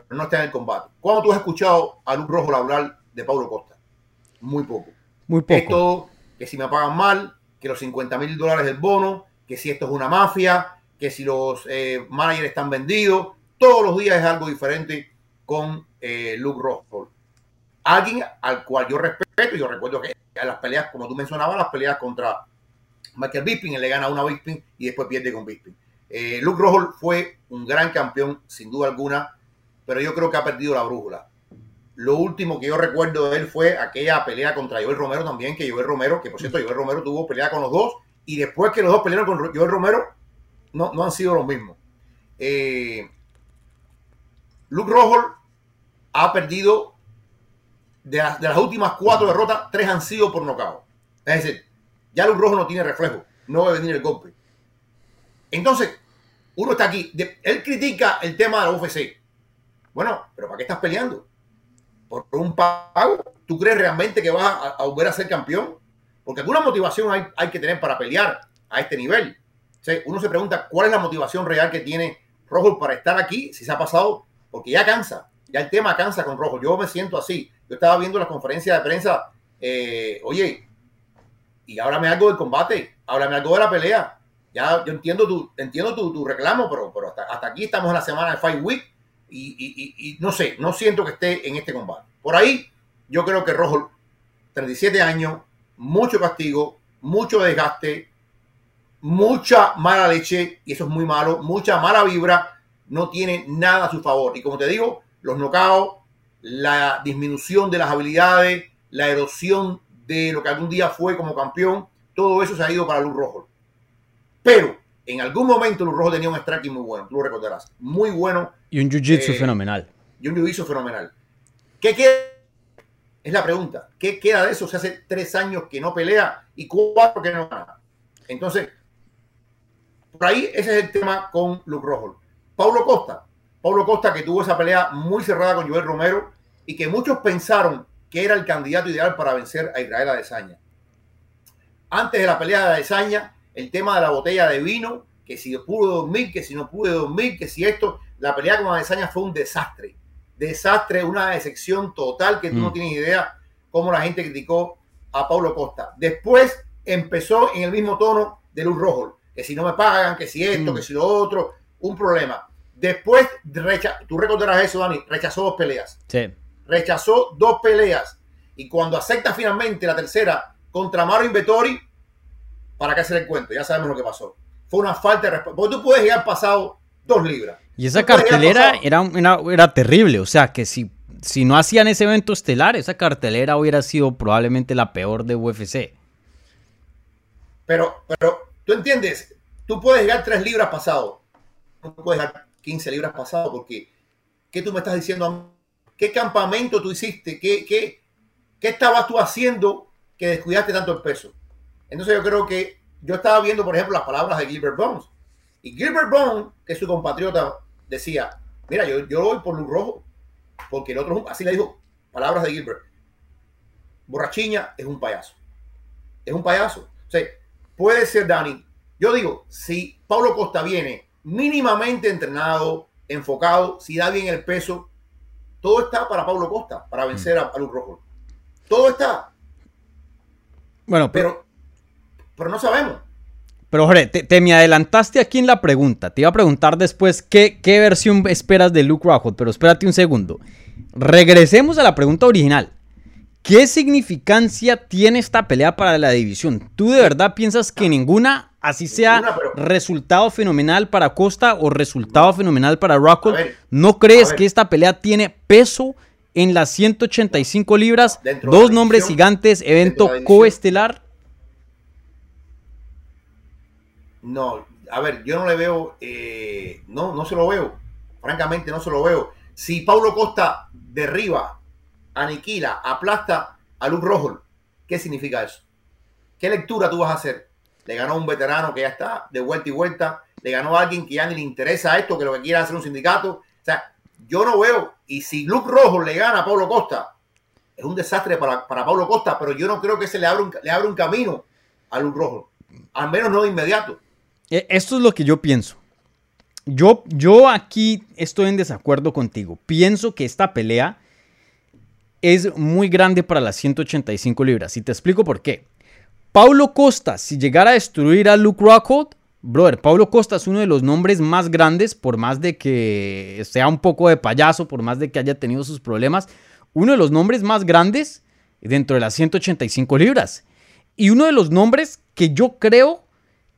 pero no está en el combate. ¿Cuándo tú has escuchado a Luz Rojo hablar de Paulo Costa? Muy poco. Muy poco. Esto, que si me pagan mal, que los 50 mil dólares del bono, que si esto es una mafia, que si los eh, managers están vendidos, todos los días es algo diferente con eh, Luke Rojo. Alguien al cual yo respeto, yo recuerdo que a las peleas, como tú mencionabas, las peleas contra Michael Bisping, él le gana una Bisping y después pierde con Bisping. Eh, Luke Rojo fue un gran campeón, sin duda alguna, pero yo creo que ha perdido la brújula. Lo último que yo recuerdo de él fue aquella pelea contra Joel Romero también, que Joel Romero, que por cierto Joel Romero tuvo pelea con los dos, y después que los dos pelearon con Joel Romero, no, no han sido los mismos. Eh, Luke Rojo ha perdido de las, últimas cuatro derrotas, tres han sido por nocaut. Es decir, ya Luke Rojo no tiene reflejo, no va a venir el golpe. Entonces, uno está aquí, él critica el tema de la UFC, bueno, pero ¿para qué estás peleando? ¿Por un pago? ¿Tú crees realmente que vas a, volver a ser campeón? Porque alguna motivación hay, hay, que tener para pelear a este nivel. uno se pregunta cuál es la motivación real que tiene Rojo para estar aquí si se ha pasado, porque ya cansa, ya el tema cansa con Rojo. Yo me siento así. Yo estaba viendo las conferencias de prensa, eh, oye, y háblame algo del combate, háblame algo de la pelea. Ya yo entiendo tu, entiendo tu, reclamo, pero, pero hasta, hasta, aquí estamos en la semana de Fight Week y, no sé, no siento que esté en este combate. Por ahí, yo creo que Rojo, 37 años, mucho castigo, mucho desgaste, mucha mala leche, y eso es muy malo, mucha mala vibra, no tiene nada a su favor. Y como te digo, los knockouts, la disminución de las habilidades, la erosión de lo que algún día fue como campeón, todo eso se ha ido para Luz Rojo. Pero en algún momento Luz Rojo tenía un striking muy bueno, tú lo recordarás, muy bueno y un jiu-jitsu eh, fenomenal. Y un jiu-jitsu fenomenal. ¿Qué queda? Es la pregunta. ¿Qué queda de eso? Se hace tres años que no pelea y cuatro que no gana. Entonces, por ahí ese es el tema con Luke Rojo. Paulo Costa. Paulo Costa que tuvo esa pelea muy cerrada con Joel Romero y que muchos pensaron que era el candidato ideal para vencer a Israel Adesanya. Antes de la pelea de Adesanya, el tema de la botella de vino, que si pudo dormir, que si no pude dormir, que si esto, la pelea con Adesanya fue un desastre. Desastre, una decepción total que tú no mm. tienes idea cómo la gente criticó a Paulo Costa. Después empezó en el mismo tono de Luz Rojo, que si no me pagan, que si esto, mm. que si lo otro, un problema. Después, tú recordarás eso, Dani, rechazó dos peleas. Sí. Rechazó dos peleas. Y cuando acepta finalmente la tercera contra Mario Vettori, ¿para qué hacer el cuento? Ya sabemos lo que pasó. Fue una falta de respeto. Porque tú puedes llegar pasado dos libras. Y esa cartelera era, era, terrible, o sea que si, si no hacían ese evento estelar, esa cartelera hubiera sido probablemente la peor de UFC. Pero, pero, tú entiendes, tú puedes llegar tres libras pasado, no puedes llegar 15 libras pasado, porque ¿qué tú me estás diciendo ¿Qué campamento tú hiciste? ¿Qué, qué, qué estabas tú haciendo que descuidaste tanto el peso? Entonces yo creo que yo estaba viendo, por ejemplo, las palabras de Gilbert Bones. Y Gilbert Bones, que es su compatriota, decía, mira, yo, yo voy por luz rojo, porque el otro, así le dijo, palabras de Gilbert, Borrachiña es un payaso. Es un payaso. O sea, puede ser Dani. Yo digo, si Pablo Costa viene mínimamente entrenado, enfocado, si da bien el peso, todo está para Pablo Costa, para vencer a, a Luz Rojo. Todo está. Bueno, pero, pero no sabemos. Pero Jorge, te, me adelantaste aquí en la pregunta. Te iba a preguntar después qué, qué versión esperas de Luke Rockhold, pero espérate un segundo. Regresemos a la pregunta original. ¿Qué significancia tiene esta pelea para la división? ¿Tú de verdad piensas que ninguna, así sea resultado fenomenal para Costa o resultado fenomenal para Rockhold, no crees que esta pelea tiene peso en las 185 libras? Dos nombres gigantes, evento coestelar. No, a ver, yo no le veo, eh, no, no se lo veo. Francamente, no se lo veo. Si Paulo Costa derriba aniquila, aplasta a Luke Rojo. ¿Qué significa eso? ¿Qué lectura tú vas a hacer? Le ganó un veterano que ya está de vuelta y vuelta, le ganó a alguien que ya ni le interesa esto, que lo que quiere hacer un sindicato. O sea, yo no veo, y si Luke Rojo le gana a Pablo Costa, es un desastre para, para Pablo Costa, pero yo no creo que se le abra un, le abra un camino a Luke Rojo, al menos no de inmediato. E, esto es lo que yo pienso. Yo, yo aquí estoy en desacuerdo contigo. Pienso que esta pelea es muy grande para las 185 libras. Y te explico por qué. Paulo Costa, si llegara a destruir a Luke Rockhold, brother, Paulo Costa es uno de los nombres más grandes, por más de que sea un poco de payaso, por más de que haya tenido sus problemas, uno de los nombres más grandes dentro de las 185 libras. Y uno de los nombres que yo creo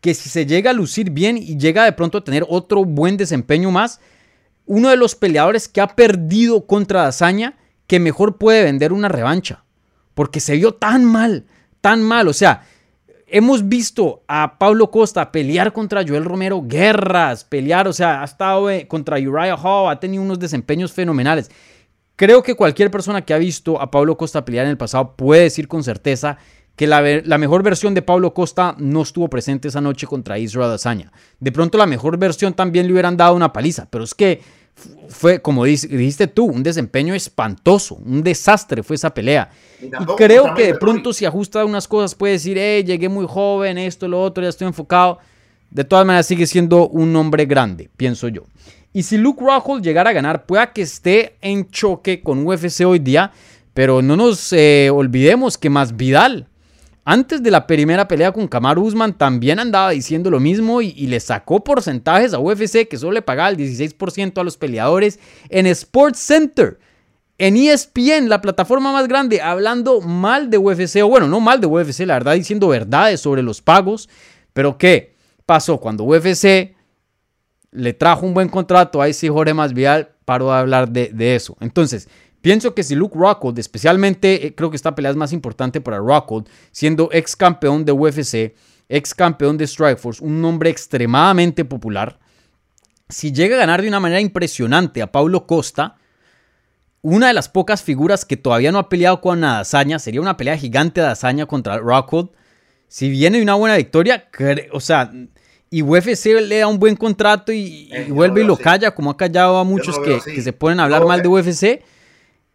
que si se llega a lucir bien y llega de pronto a tener otro buen desempeño más, uno de los peleadores que ha perdido contra Dazaña que mejor puede vender una revancha. Porque se vio tan mal, tan mal. O sea, hemos visto a Pablo Costa pelear contra Joel Romero, guerras, pelear, o sea, ha estado eh, contra Uriah Hall, ha tenido unos desempeños fenomenales. Creo que cualquier persona que ha visto a Pablo Costa pelear en el pasado puede decir con certeza que la, la, mejor versión de Pablo Costa no estuvo presente esa noche contra Israel Azaña. De pronto la mejor versión también le hubieran dado una paliza, pero es que fue, como dijiste tú, un desempeño espantoso, un desastre fue esa pelea. Y, creo que de pronto si ajusta unas cosas puede decir, hey, llegué muy joven, esto, lo otro, ya estoy enfocado. De todas maneras sigue siendo un hombre grande, pienso yo. Y si Luke Rockhold llegara a ganar, pueda que esté en choque con UFC hoy día, pero no nos eh, olvidemos que más Vidal antes de la primera pelea con Kamaru Usman también andaba diciendo lo mismo y, le sacó porcentajes a UFC que solo le pagaba el 16% a los peleadores en Sports Center, en ESPN, la plataforma más grande, hablando mal de UFC, o bueno, no mal de UFC, la verdad, diciendo verdades sobre los pagos. Pero ¿qué pasó? Cuando UFC le trajo un buen contrato a ese Jorge Masvidal, paró de hablar de, de eso. Entonces, Pienso que si Luke Rockhold, especialmente eh, creo que esta pelea es más importante para Rockhold, siendo ex campeón de UFC, ex campeón de Strikeforce, un nombre extremadamente popular, si llega a ganar de una manera impresionante a Paulo Costa, una de las pocas figuras que todavía no ha peleado con Adazaña, sería una pelea gigante de Adazaña contra Rockhold. Si viene de una buena victoria, o sea, y UFC le da un buen contrato y, eh, vuelve y lo calla, como ha callado a muchos que, que, se ponen a hablar mal de UFC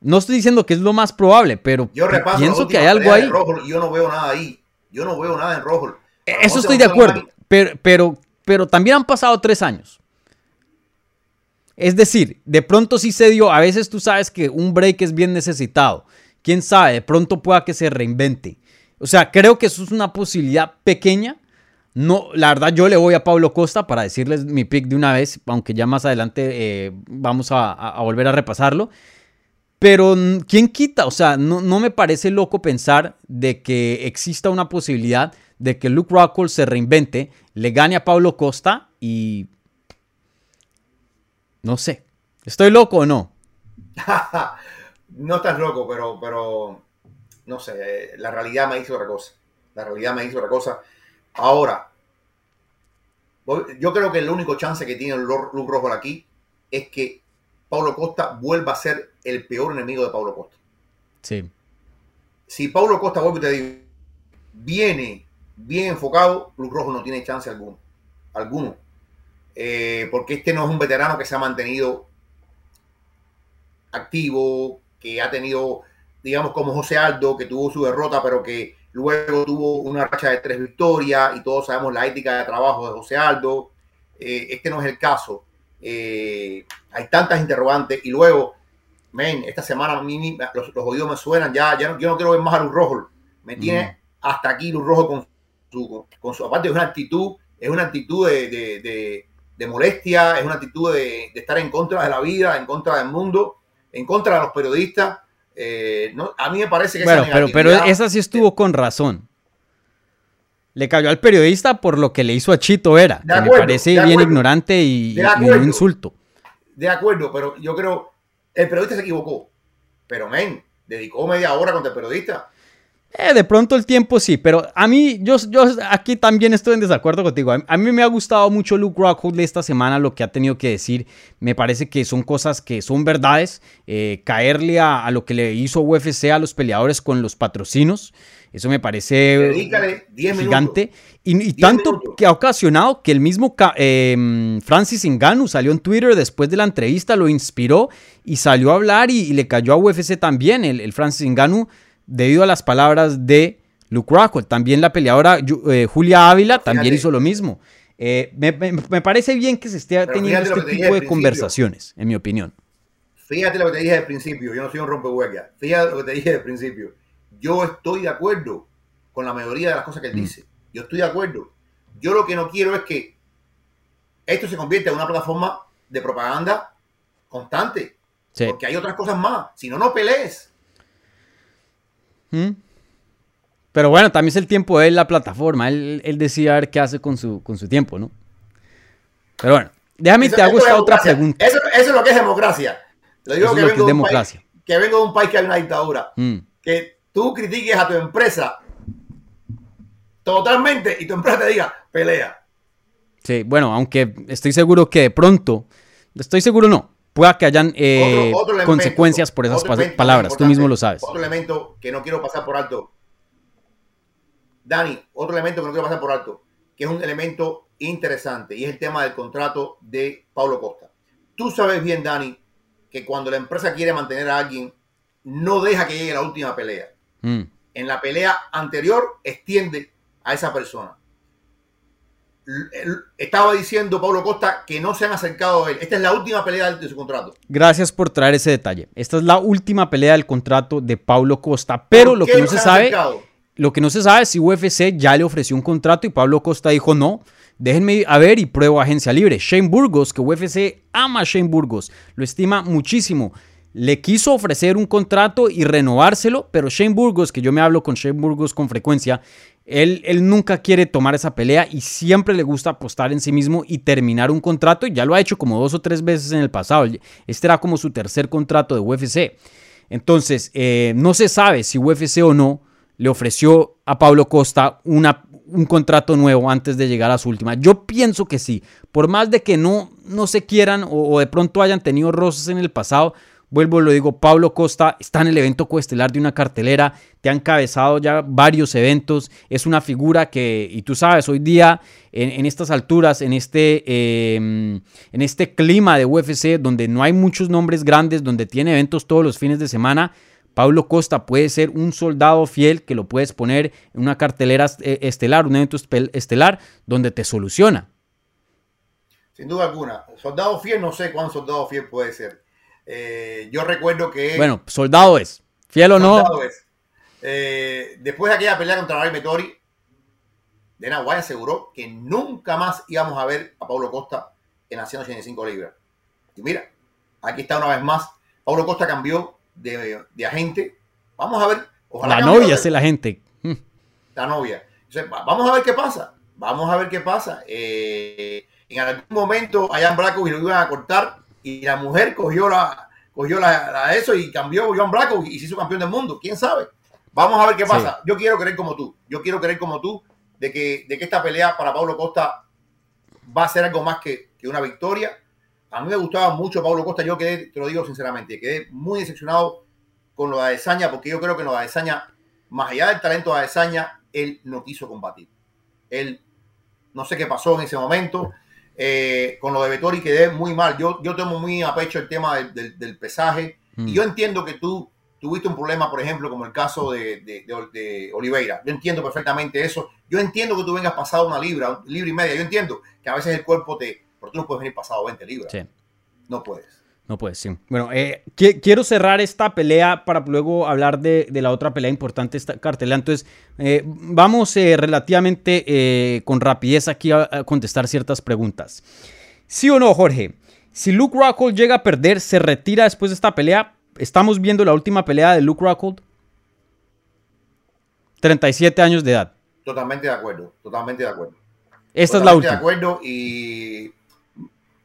no estoy diciendo que es lo más probable, pero yo pienso que hay algo ahí. yo no veo nada ahí. Yo no veo nada en rojo. Eh, eso estoy de acuerdo. Pero, pero, pero también han pasado tres años. Es decir, de pronto sí se dio. A veces tú sabes que un break es bien necesitado. Quién sabe, de pronto pueda que se reinvente. O sea, creo que eso es una posibilidad pequeña. No, la verdad, yo le voy a Pablo Costa para decirles mi pick de una vez, aunque ya más adelante eh, vamos a, a volver a repasarlo. Pero ¿quién quita? O sea, no, me parece loco pensar de que exista una posibilidad de que Luke Rockhold se reinvente, le gane a Pablo Costa y... No sé. ¿Estoy loco o no? *laughs* no estás loco, pero, pero no sé, la realidad me dice otra cosa. La realidad me dice otra cosa. Ahora, yo creo que el único chance que tiene Luke Rockhold aquí es que Paulo Costa vuelva a ser el peor enemigo de Paulo Costa. Sí. Si Paulo Costa vuelve, te digo, viene bien enfocado, Cruz Rojo no tiene chance alguno. Alguno. Eh, porque este no es un veterano que se ha mantenido activo, que ha tenido, digamos, como José Aldo, que tuvo su derrota, pero que luego tuvo una racha de tres victorias y todos sabemos la ética de trabajo de José Aldo. Eh, este no es el caso. Eh, hay tantas interrogantes y luego, men, esta semana a mí los, oídos me suenan, ya, ya no, yo no quiero ver más a Luz Rojo. Me tiene hasta aquí Luz Rojo con su, con su, aparte es una actitud, es una actitud de, de, molestia, es una actitud de, estar en contra de la vida, en contra del mundo, en contra de los periodistas. Eh, no, a mí me parece que bueno, pero, pero esa sí estuvo con razón. Le cayó al periodista por lo que le hizo a Chito Vera, que me parece bien ignorante y, un insulto. De acuerdo, pero yo creo, el periodista se equivocó. Pero, men, dedicó media hora contra el periodista. Eh, de pronto el tiempo sí, pero a mí, yo, yo aquí también estoy en desacuerdo contigo. A, mí me ha gustado mucho Luke Rockhold esta semana, lo que ha tenido que decir. Me parece que son cosas que son verdades. Eh, caerle a, lo que le hizo UFC a los peleadores con los patrocinos. Eso me parece gigante. Y, tanto que ha ocasionado que el mismo em, Francis Ngannou salió en Twitter después de la entrevista, lo inspiró y salió a hablar y, le cayó a UFC también. El, el Francis Ngannou debido a las palabras de Luke Rockhold. También la peleadora eh, Julia Ávila también hizo lo mismo. Eh, me, parece bien que se esté teniendo este tipo de conversaciones, en mi opinión. Fíjate lo que te dije al principio, yo no soy un rompehuelgas. Fíjate lo que te dije al principio. Yo estoy de acuerdo con la mayoría de las cosas que él mm. dice. Yo estoy de acuerdo. Yo lo que no quiero es que esto se convierta en una plataforma de propaganda constante. Porque hay otras cosas más. Si no, no pelees. ¿Mm? Pero bueno, también es el tiempo de la plataforma. Él, él decide a ver qué hace con su, con su tiempo, ¿no? Pero bueno, déjame te hago esta otra pregunta. Eso, es lo que es democracia. Lo digo que, vengo democracia. que vengo de un país que hay una dictadura. Mm. Que tú critiques a tu empresa totalmente y tu empresa te diga, pelea. Sí, bueno, aunque estoy seguro que de pronto, estoy seguro no, pueda que hayan eh, consecuencias por esas palabras. Tú mismo lo sabes. Otro elemento que no quiero pasar por alto. Dani, otro elemento que no quiero pasar por alto, que es un elemento interesante y es el tema del contrato de Pablo Costa. Tú sabes bien, Dani, que cuando la empresa quiere mantener a alguien, no deja que llegue la última pelea. Mm. En la pelea anterior, extiende a esa persona estaba diciendo Pablo Costa que no se han acercado a él. Esta es la última pelea de su contrato. Gracias por traer ese detalle. Esta es la última pelea del contrato de Pablo Costa, pero lo que no se sabe, lo que no se sabe es si UFC ya le ofreció un contrato y Pablo Costa dijo no. Déjenme a ver y pruebo agencia libre. Shane Burgos, que UFC ama a Shane Burgos, lo estima muchísimo. Le quiso ofrecer un contrato y renovárselo, pero Shane Burgos, que yo me hablo con Shane Burgos con frecuencia, él, nunca quiere tomar esa pelea y siempre le gusta apostar en sí mismo y terminar un contrato. Ya lo ha hecho como dos o tres veces en el pasado. Este era como su tercer contrato de UFC. Entonces, eh, no se sabe si UFC o no le ofreció a Pablo Costa una, un contrato nuevo antes de llegar a su última. Yo pienso que sí. Por más de que no, no se quieran o, o de pronto hayan tenido roces en el pasado, Vuelvo, lo digo, Pablo Costa está en el evento coestelar de una cartelera, te ha encabezado ya varios eventos, es una figura que, y tú sabes, hoy día, en, estas alturas, en este, em, en este clima de UFC, donde no hay muchos nombres grandes, donde tiene eventos todos los fines de semana, Pablo Costa puede ser un soldado fiel que lo puedes poner en una cartelera eh, estelar, un evento estelar, donde te soluciona. Sin duda alguna. Soldado fiel, no sé cuán soldado fiel puede ser eh, yo recuerdo que. Bueno, soldado es. Fiel o no. Eh, después de aquella pelea contra Ray Metori, Dana White aseguró que nunca más íbamos a ver a Pablo Costa en las 185 libras. Y mira, aquí está una vez más. Pablo Costa cambió de, agente. Vamos a ver. la novia es el agente. La novia. vamos a ver qué pasa. Vamos a ver qué pasa. Eh, en algún momento, Ian y lo iban a cortar y la mujer cogió la cogió la, eso y cambió John Blacko y se hizo campeón del mundo. ¿Quién sabe? Vamos a ver qué pasa. Yo quiero creer como tú. Yo quiero creer como tú de que, de que esta pelea para Pablo Costa va a ser algo más que, una victoria. a mí me gustaba mucho Pablo Costa. Yo quedé, te lo digo sinceramente, quedé muy decepcionado con lo de Adesaña, porque yo creo que lo de Adesaña, más allá del talento de Adesaña, él no quiso combatir. Él, no sé qué pasó en ese momento. Eh, con lo de Vettori quedé muy mal. Yo, yo tomo muy a pecho el tema del, del, del pesaje. Mm. Y yo entiendo que tú tuviste un problema, por ejemplo, como el caso de, de, de, de, Oliveira. Yo entiendo perfectamente eso. Yo entiendo que tú vengas pasado una libra, libra y media. Yo entiendo que a veces el cuerpo te... Porque tú no puedes venir pasado 20 libras. Sí. No puedes. No puedes, sí. Bueno, eh, qu quiero cerrar esta pelea para luego hablar de, de la otra pelea importante, esta cartelera. Entonces, eh, vamos eh, relativamente eh, con rapidez aquí a, a, contestar ciertas preguntas. ¿Sí o no, Jorge? Si Luke Rockhold llega a perder, ¿se retira después de esta pelea? Estamos viendo la última pelea de Luke Rockhold. 37 años de edad. Totalmente de acuerdo, totalmente de acuerdo. Esta totalmente es la última. de acuerdo y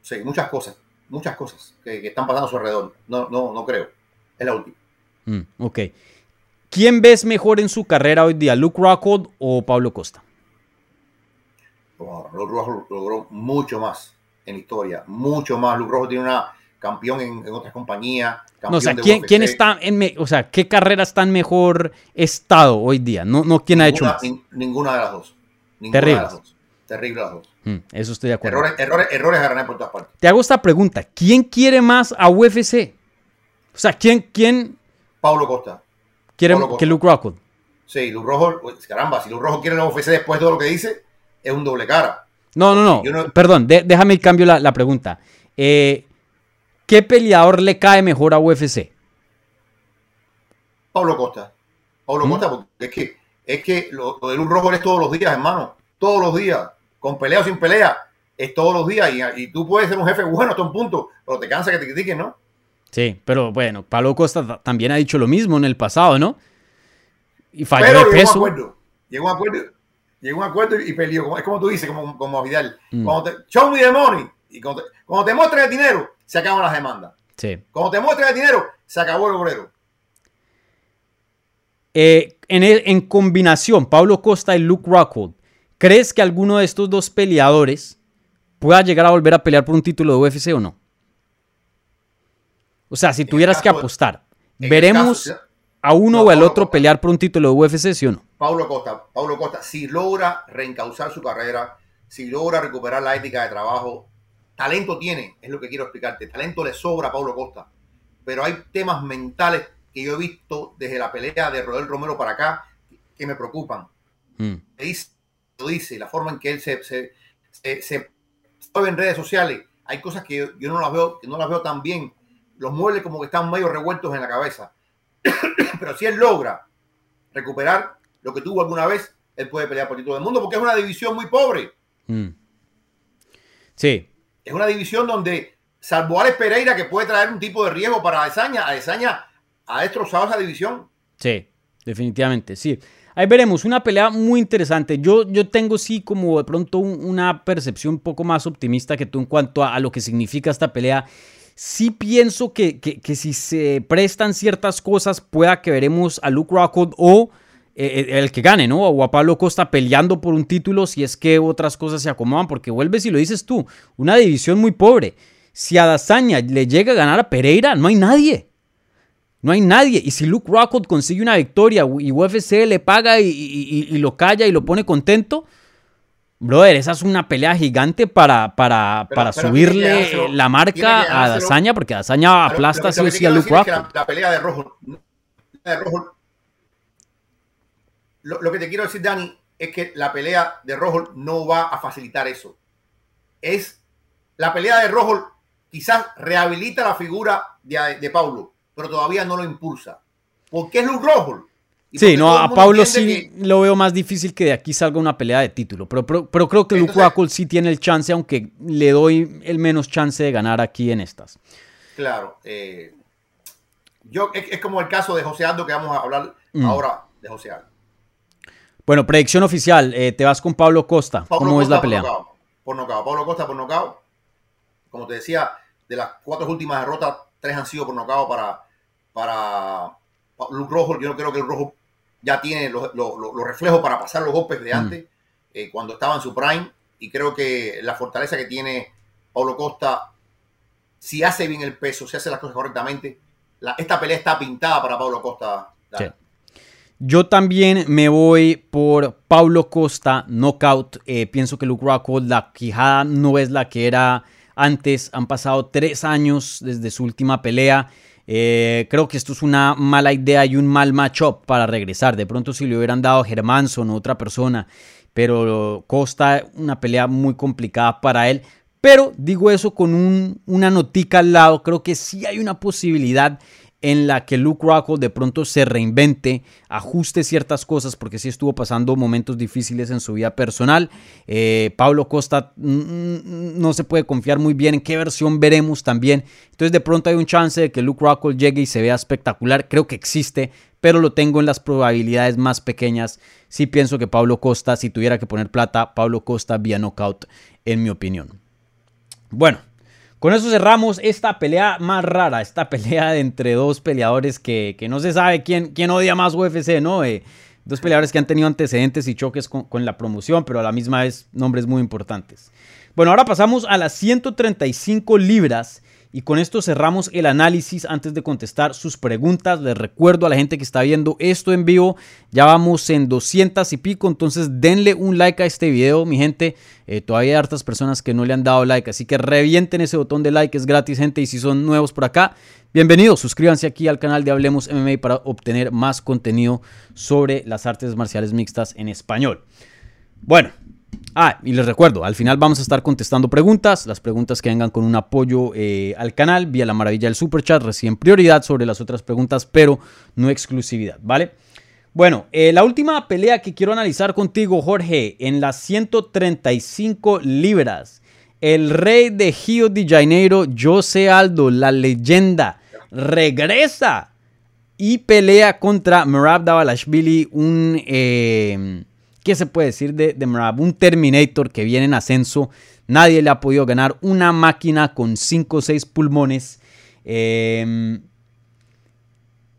sí, muchas cosas, muchas cosas que, que, están pasando a su alrededor. No, no, no creo. Es la última. Mm, ok. ¿Quién ves mejor en su carrera hoy día, Luke Rockhold o Pablo Costa? Bueno, Luke Rockhold logró mucho más en historia, mucho más. Luke Rockhold tiene una campeón en, en otras compañías. No, o sea, ¿quién, ¿quién, está en, me, o sea, qué carrera está en mejor estado hoy día? No, no quién ninguna, ha hecho más. Ni, ninguna de las dos. Ninguna Terrible. de las dos. Terrible las dos. Mm, eso estoy de acuerdo. Errores, errores, errores a ganar por todas partes. Te hago esta pregunta. ¿Quién quiere más a UFC? O sea, ¿quién, quién Pablo Costa. quiere Pablo Costa. que Luke Rockhold? Sí, Luke Rojo, pues, caramba, si Luke Rojo quiere la UFC después de todo lo que dice, es un doble cara. No, no, no. Perdón, de- déjame y cambio la, la pregunta. Eh, ¿Qué peleador le cae mejor a UFC? Pablo Costa. Pablo ¿Mm? Costa, porque es que, es que lo, lo de Luke Rojo es todos los días, hermano. Todos los días. Con pelea o sin pelea. Es todos los días. Y, y tú puedes ser un jefe bueno hasta un punto, pero te cansa que te critiquen, ¿no? Sí, pero bueno, Pablo Costa ta- también ha dicho lo mismo en el pasado, ¿no? Y falló Pero de llegó a un peso. acuerdo. Llegó un acuerdo. Llegó un acuerdo y peleó. Es como tú dices, como, como Vidal. Mm. Cuando te, show me the money. Y cuando te, cuando te el dinero, se acaban las demandas. Sí. Cuando te muestres el dinero, se acabó el obrero. Eh, en, el- en combinación, Pablo Costa y Luke Rockhold, ¿crees que alguno de estos dos peleadores pueda llegar a volver a pelear por un título de UFC o no? O sea, si tuvieras que apostar, ¿veremos caso- a uno No, o al otro Costa. pelear por un título de UFC, sí o no? Pablo Costa, Pablo Costa, si logra reencauzar su carrera, si logra recuperar la ética de trabajo, talento tiene, es lo que quiero explicarte. Talento le sobra a Pablo Costa. Pero hay temas mentales que yo he visto desde la pelea de Rodel Romero para acá que me preocupan. Mm, dice, lo dice, la forma en que él se, se, se, se mueve en redes sociales. Hay cosas que yo, yo no las veo, que no las veo tan bien. Los muebles como que están medio revueltos en la cabeza. *coughs* Pero si él logra recuperar lo que tuvo alguna vez, él puede pelear por el título del mundo porque es una división muy pobre. mm. Sí, Es una división donde, salvo Alex Pereira, que puede traer un tipo de riesgo para Adesaña, Adesaña ha destrozado esa división. Sí, definitivamente, sí. Ahí veremos, una pelea muy interesante. Yo, yo tengo sí como de pronto un- una percepción un poco más optimista que tú en cuanto a, lo que significa esta pelea. Sí pienso que, que- si se prestan ciertas cosas pueda que veremos a Luke Rockhold o eh, el que gane, ¿no? O a Pablo Costa peleando por un título si es que otras cosas se acomodan, porque vuelves y lo dices tú, una división muy pobre. Si a Dazaña le llega a ganar a Pereira, no hay nadie. No hay nadie. Y si Luke Rockhold consigue una victoria y UFC le paga y, y- y- y lo calla y lo pone contento, brother, esa es una pelea gigante para, para, Pero- para pero subirle la marca a. Dazaña, porque Dazaña aplasta sí o sí a Luke Rockhold. La, la pelea de Rojo, de Rojo lo, lo que te quiero decir, Dani, es que la pelea de Rojo no va a facilitar eso. Es la pelea de Rojo quizás rehabilita la figura de, de Paulo, pero todavía no lo impulsa. Porque es Luke Rojo. Sí, no, a Pablo sí que- lo veo más difícil que de aquí salga una pelea de título, pero, pero, pero creo que Luke Entonces- Rockhold sí tiene el chance, aunque le doy el menos chance de ganar aquí en estas. Claro. eh, yo, es, es como el caso de José Aldo que vamos a hablar Mm. ahora de José Aldo. Bueno, predicción oficial, eh, te vas con Pablo Costa. Pablo ¿Cómo es Costa la pelea? Por nocaut. Pablo Costa por nocaut. Como te decía, de las cuatro últimas derrotas, tres han sido por nocaut para, para pa- Luke Rojo. Yo no creo que el Rojo ya tiene los, los- los- los reflejos para pasar los golpes de Mm. antes, eh, cuando estaba en su prime. Y creo que la fortaleza que tiene Pablo Costa si hace bien el peso, si hace las cosas correctamente, esta pelea está pintada para Pablo Costa. Yo también me voy por Pablo Costa, knockout. Eh, pienso que Luke Rockhold, la quijada no es la que era antes. Han pasado tres años desde su última pelea. Eh, creo que esto es una mala idea y un mal matchup para regresar. De pronto si le hubieran dado a Germanson o otra persona, pero Costa, una pelea muy complicada para él. Pero digo eso con una notica al lado. Creo que sí hay una posibilidad en la que Luke Rockhold de pronto se reinvente, ajuste ciertas cosas, porque sí estuvo pasando momentos difíciles en su vida personal. Eh, Pablo Costa mm, mm, no se puede confiar muy bien en qué versión veremos también. Entonces de pronto hay un chance de que Luke Rockhold llegue y se vea espectacular. Creo que existe, pero lo tengo en las probabilidades más pequeñas. Sí pienso que Pablo Costa, si tuviera que poner plata, Pablo Costa vía knockout, en mi opinión. Bueno, con eso cerramos esta pelea más rara, esta *laughs* pelea entre dos peleadores que, no se sabe quién, quién, odia más UFC, ¿no? Eh, dos peleadores que han tenido antecedentes y choques con, con, la promoción, pero a la misma vez nombres muy importantes. Bueno, ahora pasamos a las 135 libras y con esto cerramos el análisis antes de contestar sus preguntas. Les recuerdo a la gente que está viendo esto en vivo, ya vamos en 200 y pico, entonces denle un like a este video, mi gente. Eh, todavía hay hartas personas que no le han dado like, así que revienten ese botón de like, es gratis, gente. Y si son nuevos por acá, bienvenidos. Suscríbanse aquí al canal de Hablemos MMA para obtener más contenido sobre las artes marciales mixtas en español. Bueno, Ah, y les recuerdo, al final vamos a estar contestando preguntas. Las preguntas que vengan con un apoyo eh, al canal vía la maravilla del super chat reciben prioridad sobre las otras preguntas, pero no exclusividad, ¿vale? Bueno, eh, la última pelea que quiero analizar contigo, Jorge, en las 135 libras. El rey de Rio de Janeiro, José Aldo, la leyenda, regresa y pelea contra Merab Davalashvili, un... Eh, ¿Qué se puede decir de, de Un Terminator que viene en ascenso. Nadie le ha podido ganar. Una máquina con 5 o 6 pulmones. Em,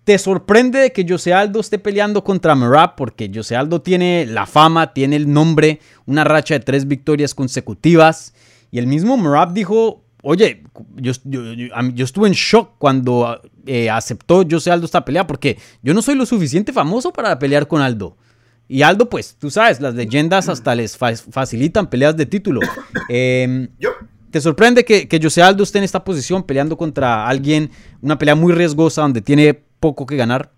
¿Te sorprende de que Jose Aldo esté peleando contra Merab? Porque Jose Aldo tiene la fama, tiene el nombre, una racha de tres victorias consecutivas. Y el mismo Merab dijo, oye, yo, estuve en shock cuando eh, aceptó Jose Aldo esta pelea porque yo no soy lo suficiente famoso para pelear con Aldo. Y Aldo, pues, tú sabes, las leyendas hasta les facilitan peleas de título. *coughs* Em, ¿Te sorprende que, que José Aldo esté en esta posición peleando contra alguien, una pelea muy riesgosa donde tiene poco que ganar?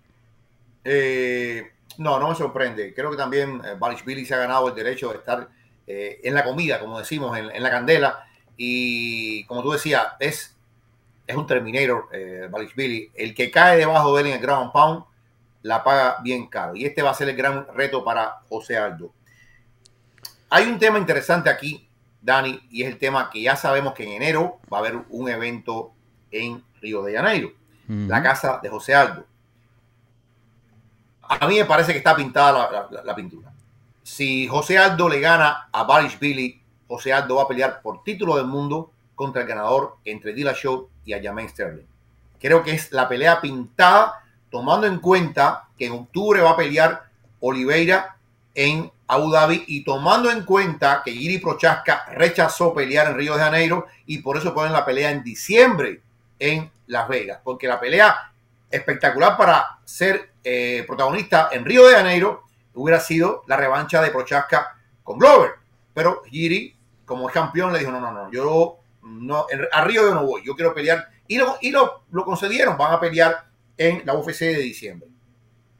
Eh, no, no me sorprende. Creo que también eh, Billy se ha ganado el derecho de estar eh, en la comida, como decimos, en, la candela. Y como tú decías, es, es un Terminator, eh, Billy. El que cae debajo de él en el ground pound la paga bien caro. Y este va a ser el gran reto para José Aldo. Hay un tema interesante aquí, Dani, y es el tema que ya sabemos que en enero va a haber un evento en Río de Janeiro, la casa de José Aldo. A mí me parece que está pintada la, pintura. Si José Aldo le gana a Barish Billy, José Aldo va a pelear por título del mundo contra el ganador entre Dilla Show y Ayamain Sterling. Creo que es la pelea pintada tomando en cuenta que en octubre va a pelear Oliveira en Abu Dhabi y tomando en cuenta que Giri Prochaska rechazó pelear en Río de Janeiro y por eso ponen la pelea en diciembre en Las Vegas, porque la pelea espectacular para ser eh, protagonista en Río de Janeiro hubiera sido la revancha de Prochaska con Glover, pero Giri como campeón le dijo no, no, no, yo no, a Río yo no voy, yo quiero pelear y lo, y lo, lo concedieron, van a pelear en la UFC de diciembre.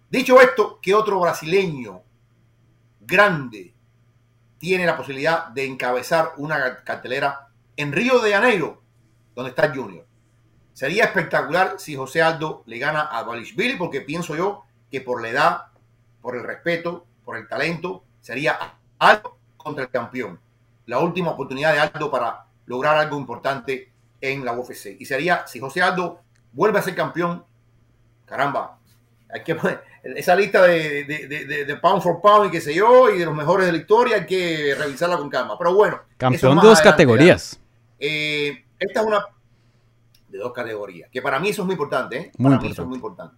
Dicho esto, ¿qué otro brasileño grande tiene la posibilidad de encabezar una cartelera en Río de Janeiro, donde está Junior? Sería espectacular si José Aldo le gana a Billy, porque pienso yo que por la edad, por el respeto, por el talento, sería Aldo contra el campeón. La última oportunidad de Aldo para lograr algo importante en la UFC. Y sería, si José Aldo vuelve a ser campeón, caramba, hay que esa lista de, de, pound for pound y qué sé yo, y de los mejores de la historia, hay que revisarla con calma. Pero bueno. Campeón de dos categorías. Eh, esta es una de dos categorías, que para mí eso es muy importante. ¿eh? Para mí eso es muy importante.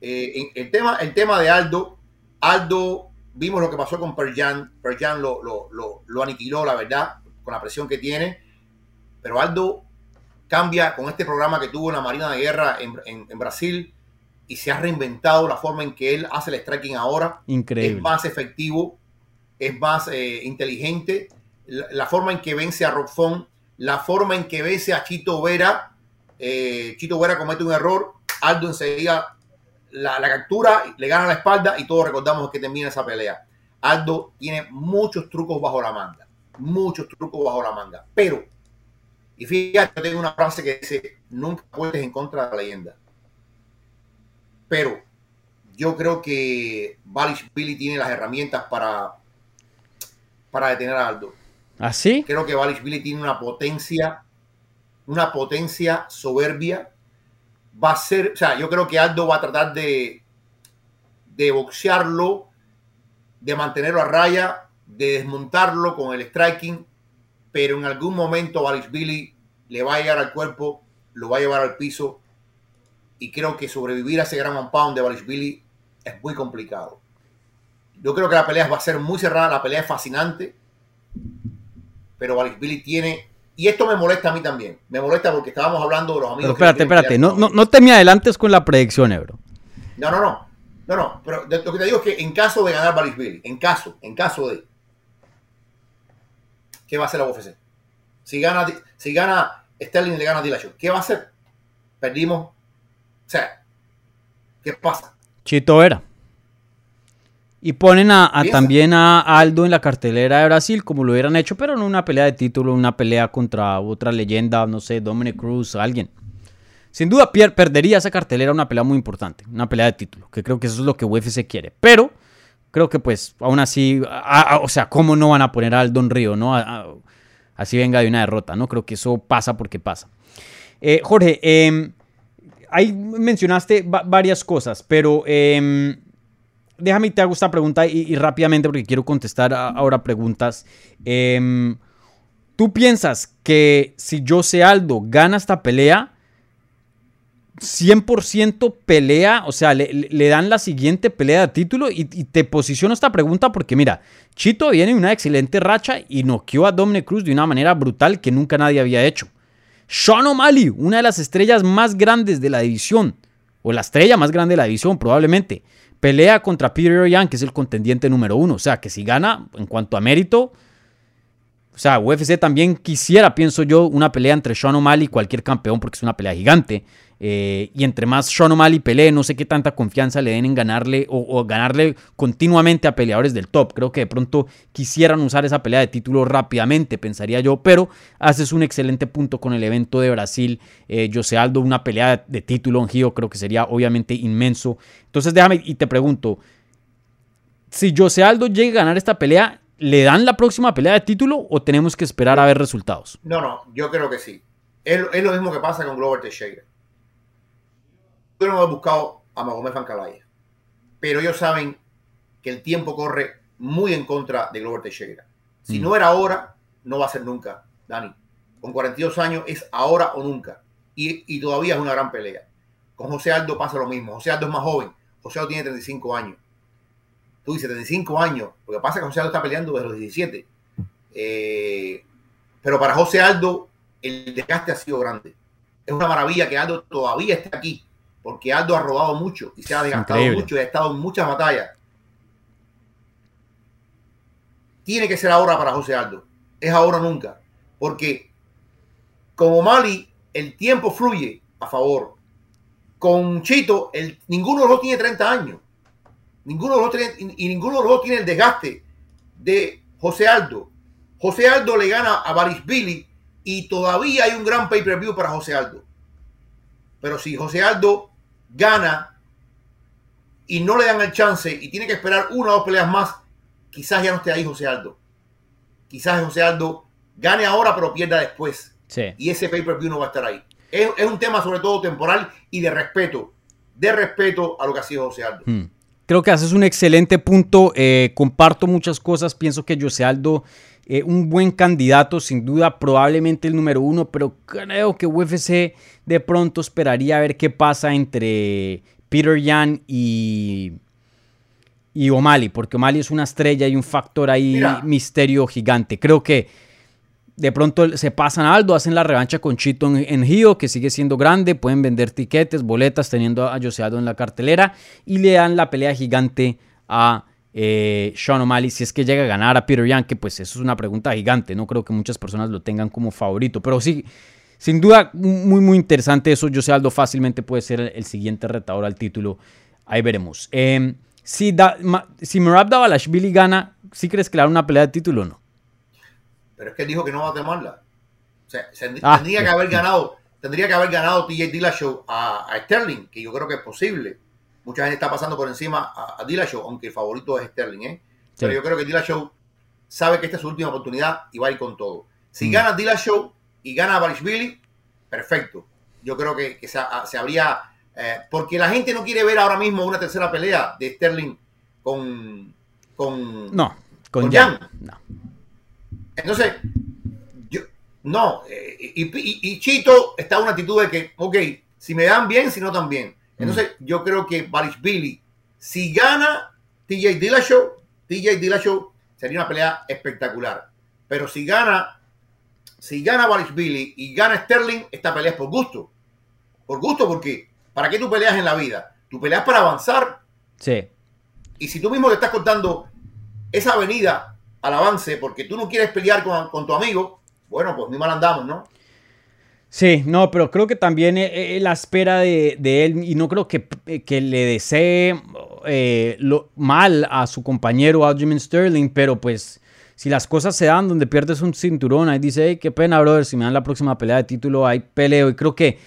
Eh, el, tema, el tema de Aldo, Aldo, vimos lo que pasó con Perjan, Perjan lo, lo, lo, lo aniquiló, la verdad, con la presión que tiene, pero Aldo cambia con este programa que tuvo en la Marina de Guerra en, en- en Brasil y se ha reinventado la forma en que él hace el striking ahora. Increíble. Es más efectivo, es más eh, inteligente. La, la forma en que vence a Rockfon, la forma en que vence a Chito Vera. eh, Chito Vera comete un error, Aldo enseguida la, la captura, le gana la espalda y todos recordamos que termina esa pelea. Aldo tiene muchos trucos bajo la manga, muchos trucos bajo la manga, pero, y fíjate, yo tengo una frase que dice, nunca puedes en contra de la leyenda. Pero yo creo que Valish Billy tiene las herramientas para, para detener a Aldo. ¿Así? Creo que Valish Billy tiene una potencia, una potencia soberbia. Va a ser, o sea, yo creo que Aldo va a tratar de, de boxearlo, de mantenerlo a raya, de desmontarlo con el striking, pero en algún momento Valish Billy le va a llegar al cuerpo, lo va a llevar al piso, y creo que sobrevivir a ese gran one pound de Valish Billy es muy complicado. Yo creo que la pelea va a ser muy cerrada, la pelea es fascinante, pero Valish Billy tiene. Y esto me molesta a mí también. Me molesta porque estábamos hablando de los amigos. Pero espérate, espérate. No, no, no te me adelantes con la predicción, Ebro. No, no, no. No, no. Pero lo que te digo es que en caso de ganar Valish Billy, en caso, en caso de. ¿Qué va a hacer la UFC? Si gana, si gana Sterling y le gana a Dillashaw, ¿qué va a hacer? Perdimos. O sea, ¿qué pasa? Chito Vera. Y ponen a, también a Aldo en la cartelera de Brasil, como lo hubieran hecho, pero no una pelea de título, una pelea contra otra leyenda, no sé, Dominic Cruz, alguien. Sin duda pier- perdería esa cartelera una pelea muy importante, una pelea de título, que creo que eso es lo que UFC quiere. Pero creo que pues aún así, a- a- o sea, ¿cómo no van a poner a Aldo en Río, no? Así venga de una derrota, ¿no? Creo que eso pasa porque pasa. Eh, Jorge, em, ahí mencionaste va- varias cosas, pero em, déjame te hago esta pregunta y, rápidamente porque quiero contestar ahora preguntas. Em, ¿Tú piensas que si Jose Aldo gana esta pelea, 100% pelea, o sea, le, dan la siguiente pelea de título y, te posiciono esta pregunta porque mira, Chito viene una excelente racha y noqueó a Dominic Cruz de una manera brutal que nunca nadie había hecho. Sean O'Malley, una de las estrellas más grandes de la división, o la estrella más grande de la división probablemente, pelea contra Peter Yan, que es el contendiente número uno. O sea, que si gana en cuanto a mérito, o sea, UFC también quisiera, pienso yo, una pelea entre Sean O'Malley y cualquier campeón, porque es una pelea gigante. Eh, y entre más Sean O'Malley pelee, no sé qué tanta confianza le den en ganarle o, ganarle continuamente a peleadores del top. Creo que de pronto quisieran usar esa pelea de título rápidamente, pensaría yo, pero haces un excelente punto con el evento de Brasil. Eh, José Aldo, una pelea de título en Gio, creo que sería obviamente inmenso. Entonces déjame y te pregunto, si José Aldo llega a ganar esta pelea, ¿le dan la próxima pelea de título o tenemos que esperar a ver resultados? No, no, yo creo que sí. Es, es lo mismo que pasa con Glover Teixeira. No he buscado a Magomed Fancalaya, pero ellos saben que el tiempo corre muy en contra de Glover Teixeira. Si Mm. no era ahora, no va a ser nunca, Dani. Con 42 años es ahora o nunca. Y, y todavía es una gran pelea. Con José Aldo pasa lo mismo. José Aldo es más joven. José Aldo tiene 35 años. Tú dices 35 años. Lo que pasa es que José Aldo está peleando desde los 17. Eh, pero para José Aldo, el desgaste ha sido grande. Es una maravilla que Aldo todavía esté aquí, porque Aldo ha rodado mucho y se ha desgastado Increíble. mucho y ha estado en muchas batallas. Tiene que ser ahora para José Aldo. Es ahora o nunca. Porque como Mali, el tiempo fluye a favor. Con Chito, el, ninguno de los dos tiene 30 años. Ninguno de los dos tiene, y, y ninguno de los dos tiene el desgaste de José Aldo. José Aldo le gana a Baris Billy y todavía hay un gran pay-per-view para José Aldo. Pero si José Aldo gana y no le dan el chance y tiene que esperar una o dos peleas más, quizás ya no esté ahí José Aldo. Quizás José Aldo gane ahora pero pierda después. Sí. Y ese pay-per-view no va a estar ahí. Es, es un tema sobre todo temporal y de respeto. De respeto a lo que ha sido José Aldo. Hmm. Creo que haces un excelente punto. eh, comparto muchas cosas. Pienso que José Aldo, eh, un buen candidato, sin duda, probablemente el número uno, pero creo que UFC de pronto esperaría a ver qué pasa entre Peter Yan y, y O'Malley, porque O'Malley es una estrella y un factor ahí Mira. misterio gigante. Creo que de pronto se pasan a Aldo, hacen la revancha con Chito en, en Gio, que sigue siendo grande, pueden vender tiquetes, boletas, teniendo a Jose Aldo en la cartelera, y le dan la pelea gigante a eh, Sean O'Malley si es que llega a ganar a Peter Yan, que pues eso es una pregunta gigante, no creo que muchas personas lo tengan como favorito, pero sí, sin duda muy muy interesante eso, Jose Aldo fácilmente puede ser el, siguiente retador al título, ahí veremos. Em, si, da, si Merab Davalashvili gana, ¿sí crees que le una pelea de título o no? Pero es que él dijo que no va a tomarla. O sea, ah, tendría que haber ganado, tendría que haber ganado TJ Dillashaw a, a Sterling, que yo creo que es posible Mucha gente está pasando por encima a, a Dillashaw, aunque el favorito es Sterling, ¿eh? Pero yo creo que Dillashaw sabe que esta es su última oportunidad y va a ir con todo. Si mm. gana Dillashaw y gana Billy, perfecto. Yo creo que, se, habría... Eh, porque la gente no quiere ver ahora mismo una tercera pelea de Sterling con... con no, con, Jan. No. Entonces, yo, no. Eh, y, y, Chito está en una actitud de que, ok, si me dan bien, si no tan bien. Entonces, mm. yo creo que Billy, si gana TJ Dillashaw, TJ Dillashaw sería una pelea espectacular. Pero si gana, si gana Billy y gana Sterling, esta pelea es por gusto. Por gusto, porque ¿para qué tú peleas en la vida? Tú peleas para avanzar. Sí. Y si tú mismo le estás cortando esa avenida al avance porque tú no quieres pelear con, con tu amigo, bueno, pues ni mal andamos, ¿no? Sí, no, pero creo que también eh, eh, la espera de, él, y no creo que, eh, que le desee lo, mal a su compañero Aljamain Sterling, pero pues si las cosas se dan donde pierdes un cinturón, ahí dice, hey, qué pena, brother, si me dan la próxima pelea de título, ahí peleo, y creo que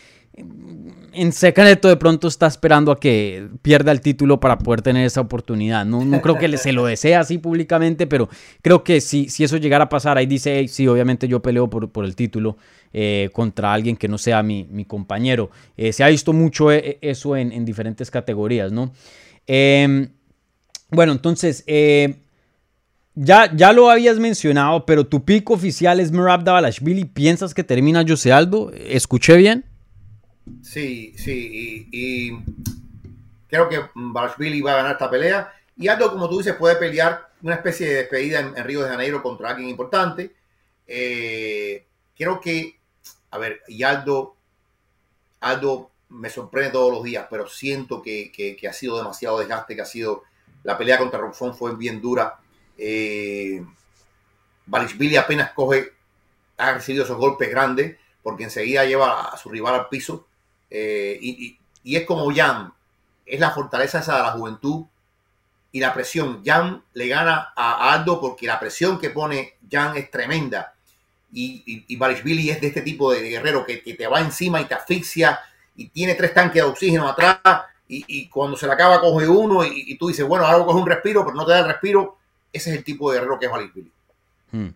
en secreto de pronto está esperando a que pierda el título para poder tener esa oportunidad. No, creo que se lo desee así públicamente, pero creo que si, si eso llegara a pasar, ahí dice, sí, obviamente yo peleo por, por el título eh, contra alguien que no sea mi, mi compañero. Eh, se ha visto mucho eh, eso en, en diferentes categorías, ¿no? Em, bueno, entonces, ya, ya lo habías mencionado, pero tu pico oficial es Merab Davalashvili. ¿Piensas que termina Jose Aldo? ¿Escuché bien? Sí, sí, y, creo que Billy va a ganar esta pelea. Y Aldo, como tú dices, puede pelear una especie de despedida en, Río de Janeiro contra alguien importante. Eh, creo que, a ver, y Aldo, Aldo me sorprende todos los días, pero siento que, ha sido demasiado desgaste, que ha sido, la pelea contra Robson fue bien dura. Eh, Billy apenas coge, ha recibido esos golpes grandes, porque enseguida lleva a su rival al piso. Eh, y, es como Jan, es la fortaleza esa de la juventud y la presión. Jan le gana a Aldo porque la presión que pone Jan es tremenda. Y, y, y es de este tipo de guerrero que, te va encima y te asfixia y tiene tres tanques de oxígeno atrás y, cuando se le acaba coge uno y, tú dices, bueno, ahora coge un respiro, pero no te da el respiro. Ese es el tipo de guerrero que es Billy hmm.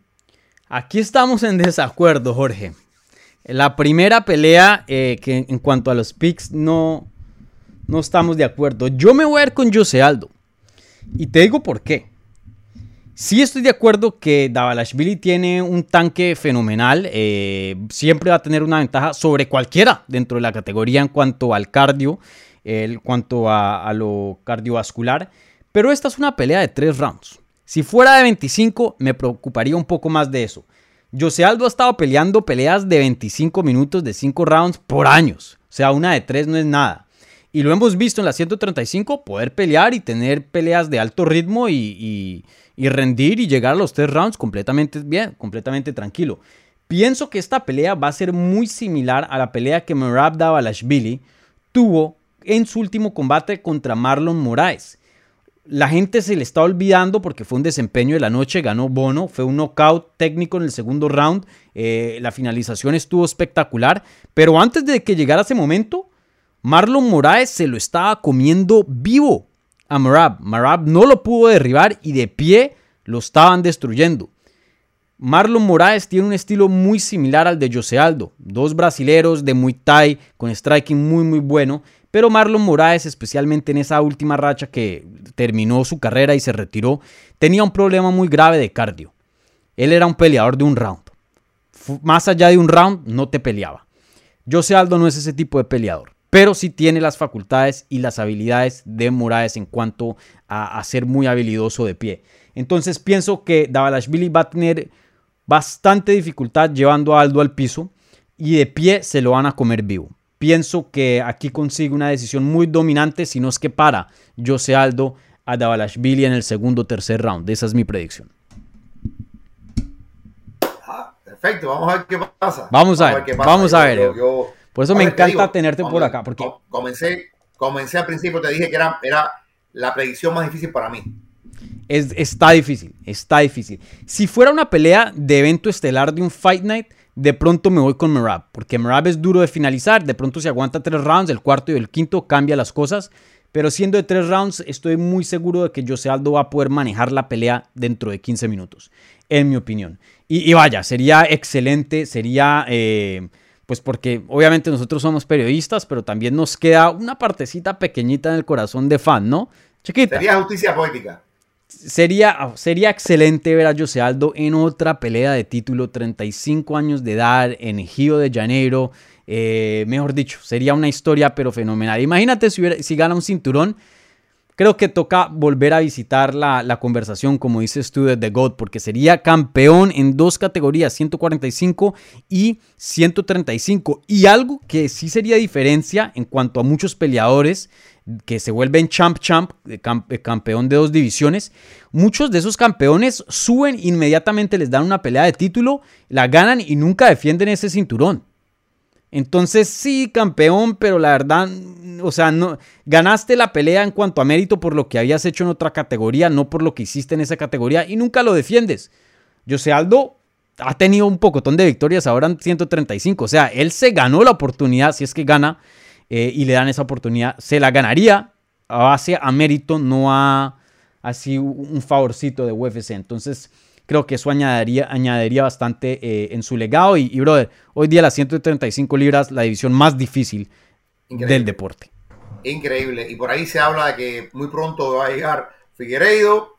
Aquí estamos en desacuerdo, Jorge. La primera pelea eh, que en cuanto a los picks no, no estamos de acuerdo. Yo me voy a ir con Jose Aldo. Y te digo por qué. Sí estoy de acuerdo que Davalashvili tiene un tanque fenomenal. Eh, siempre va a tener una ventaja sobre cualquiera dentro de la categoría en cuanto al cardio, en cuanto a, a lo cardiovascular. Pero esta es una pelea de tres rounds. Si fuera de 25 me preocuparía un poco más de eso. José Aldo ha estado peleando peleas de 25 minutos de 5 rounds por años. O sea, una de 3 no es nada. Y lo hemos visto en la 135, poder pelear y tener peleas de alto ritmo y, rendir y llegar a los 3 rounds completamente bien, completamente tranquilo. Pienso que esta pelea va a ser muy similar a la pelea que Merab Davalashvili tuvo en su último combate contra Marlon Moraes la gente se le está olvidando porque fue un desempeño de la noche, ganó Bono, fue un knockout técnico en el segundo round, eh, la finalización estuvo espectacular, pero antes de que llegara ese momento, Marlon Moraes se lo estaba comiendo vivo a Marab. Marab no lo pudo derribar y de pie lo estaban destruyendo. Marlon Moraes tiene un estilo muy similar al de Jose Aldo, dos brasileros de Muay Thai con striking muy muy bueno pero Marlon Moraes, especialmente en esa última racha que terminó su carrera y se retiró, tenía un problema muy grave de cardio. Él era un peleador de un round. Más allá de un round, no te peleaba. José Aldo no es ese tipo de peleador, pero sí tiene las facultades y las habilidades de Moraes en cuanto a, ser muy habilidoso de pie. Entonces pienso que Davalashvili va a tener bastante dificultad llevando a Aldo al piso y de pie se lo van a comer vivo. Pienso que aquí consigue una decisión muy dominante, si no es que para Jose Aldo a Davalashvili en el segundo o tercer round. Esa es mi predicción. Ah, perfecto, vamos a ver qué pasa. Vamos a ver, vamos a ver. por eso me encanta tenerte por acá. Porque... Comencé, comencé al principio, te dije que era, era la predicción más difícil para mí. Es, está difícil, está difícil. Si fuera una pelea de evento estelar de un Fight Night, de pronto me voy con Merab, porque Merab es duro de finalizar, de pronto se aguanta tres rounds, el cuarto y el quinto cambia las cosas, pero siendo de tres rounds estoy muy seguro de que Jose Aldo va a poder manejar la pelea dentro de 15 minutos, en mi opinión. Y, vaya, sería excelente, sería... Eh, pues porque obviamente nosotros somos periodistas, pero también nos queda una partecita pequeñita en el corazón de fan, ¿no? Chiquita. Sería justicia poética. Sería, sería excelente ver a Jose Aldo en otra pelea de título, 35 años de edad, en de Janeiro. Eh, mejor dicho, sería una historia pero fenomenal. Imagínate si, si gana un cinturón. Creo que toca volver a visitar la, la, conversación, como dices tú, de The God, porque sería campeón en dos categorías, 145 y 135. Y algo que sí sería diferencia en cuanto a muchos peleadores que se vuelven champ champ, campeón de dos divisiones, muchos de esos campeones suben inmediatamente, les dan una pelea de título, la ganan y nunca defienden ese cinturón. Entonces sí, campeón, pero la verdad, o sea, no ganaste la pelea en cuanto a mérito por lo que habías hecho en otra categoría, no por lo que hiciste en esa categoría y nunca lo defiendes. José Aldo ha tenido un pocotón de victorias ahora en 135, o sea, él se ganó la oportunidad, si es que gana eh, y le dan esa oportunidad, se la ganaría a base a mérito, no a así un favorcito de UFC. Entonces, creo que eso añadiría, añadiría bastante eh, en su legado. Y, brother, hoy día las 135 libras, la división más difícil del deporte. Increíble. Y por ahí se habla de que muy pronto va a llegar Figueiredo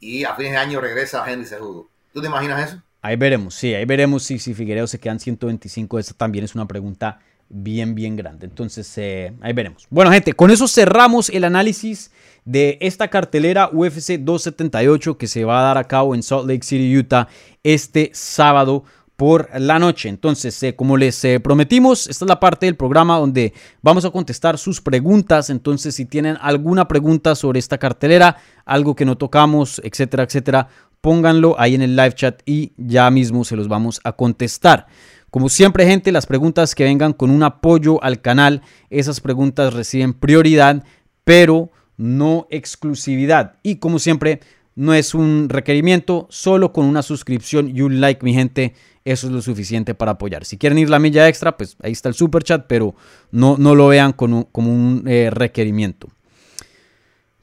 y a fines de año regresa Henry Cejudo. ¿Tú te imaginas eso? Ahí veremos, sí, ahí veremos si, si Figueiredo se quedan 125. Esa también es una pregunta bien, bien grande. Entonces, eh, ahí veremos. Bueno, gente, con eso cerramos el análisis de esta cartelera UFC 278 que se va a dar a cabo en Salt Lake City, Utah, este sábado por la noche. Entonces, eh, como les eh, prometimos, esta es la parte del programa donde vamos a contestar sus preguntas. Entonces, si tienen alguna pregunta sobre esta cartelera, algo que no tocamos, etcétera, etcétera, pónganlo ahí en el live chat y ya mismo se los vamos a contestar. Como siempre, gente, las preguntas que vengan con un apoyo al canal, esas preguntas reciben prioridad, pero no exclusividad. Y como siempre, no es un requerimiento, solo con una suscripción y un like, mi gente, eso es lo suficiente para apoyar. Si quieren ir la milla extra, pues ahí está el super chat, pero no, no lo vean como un eh, requerimiento.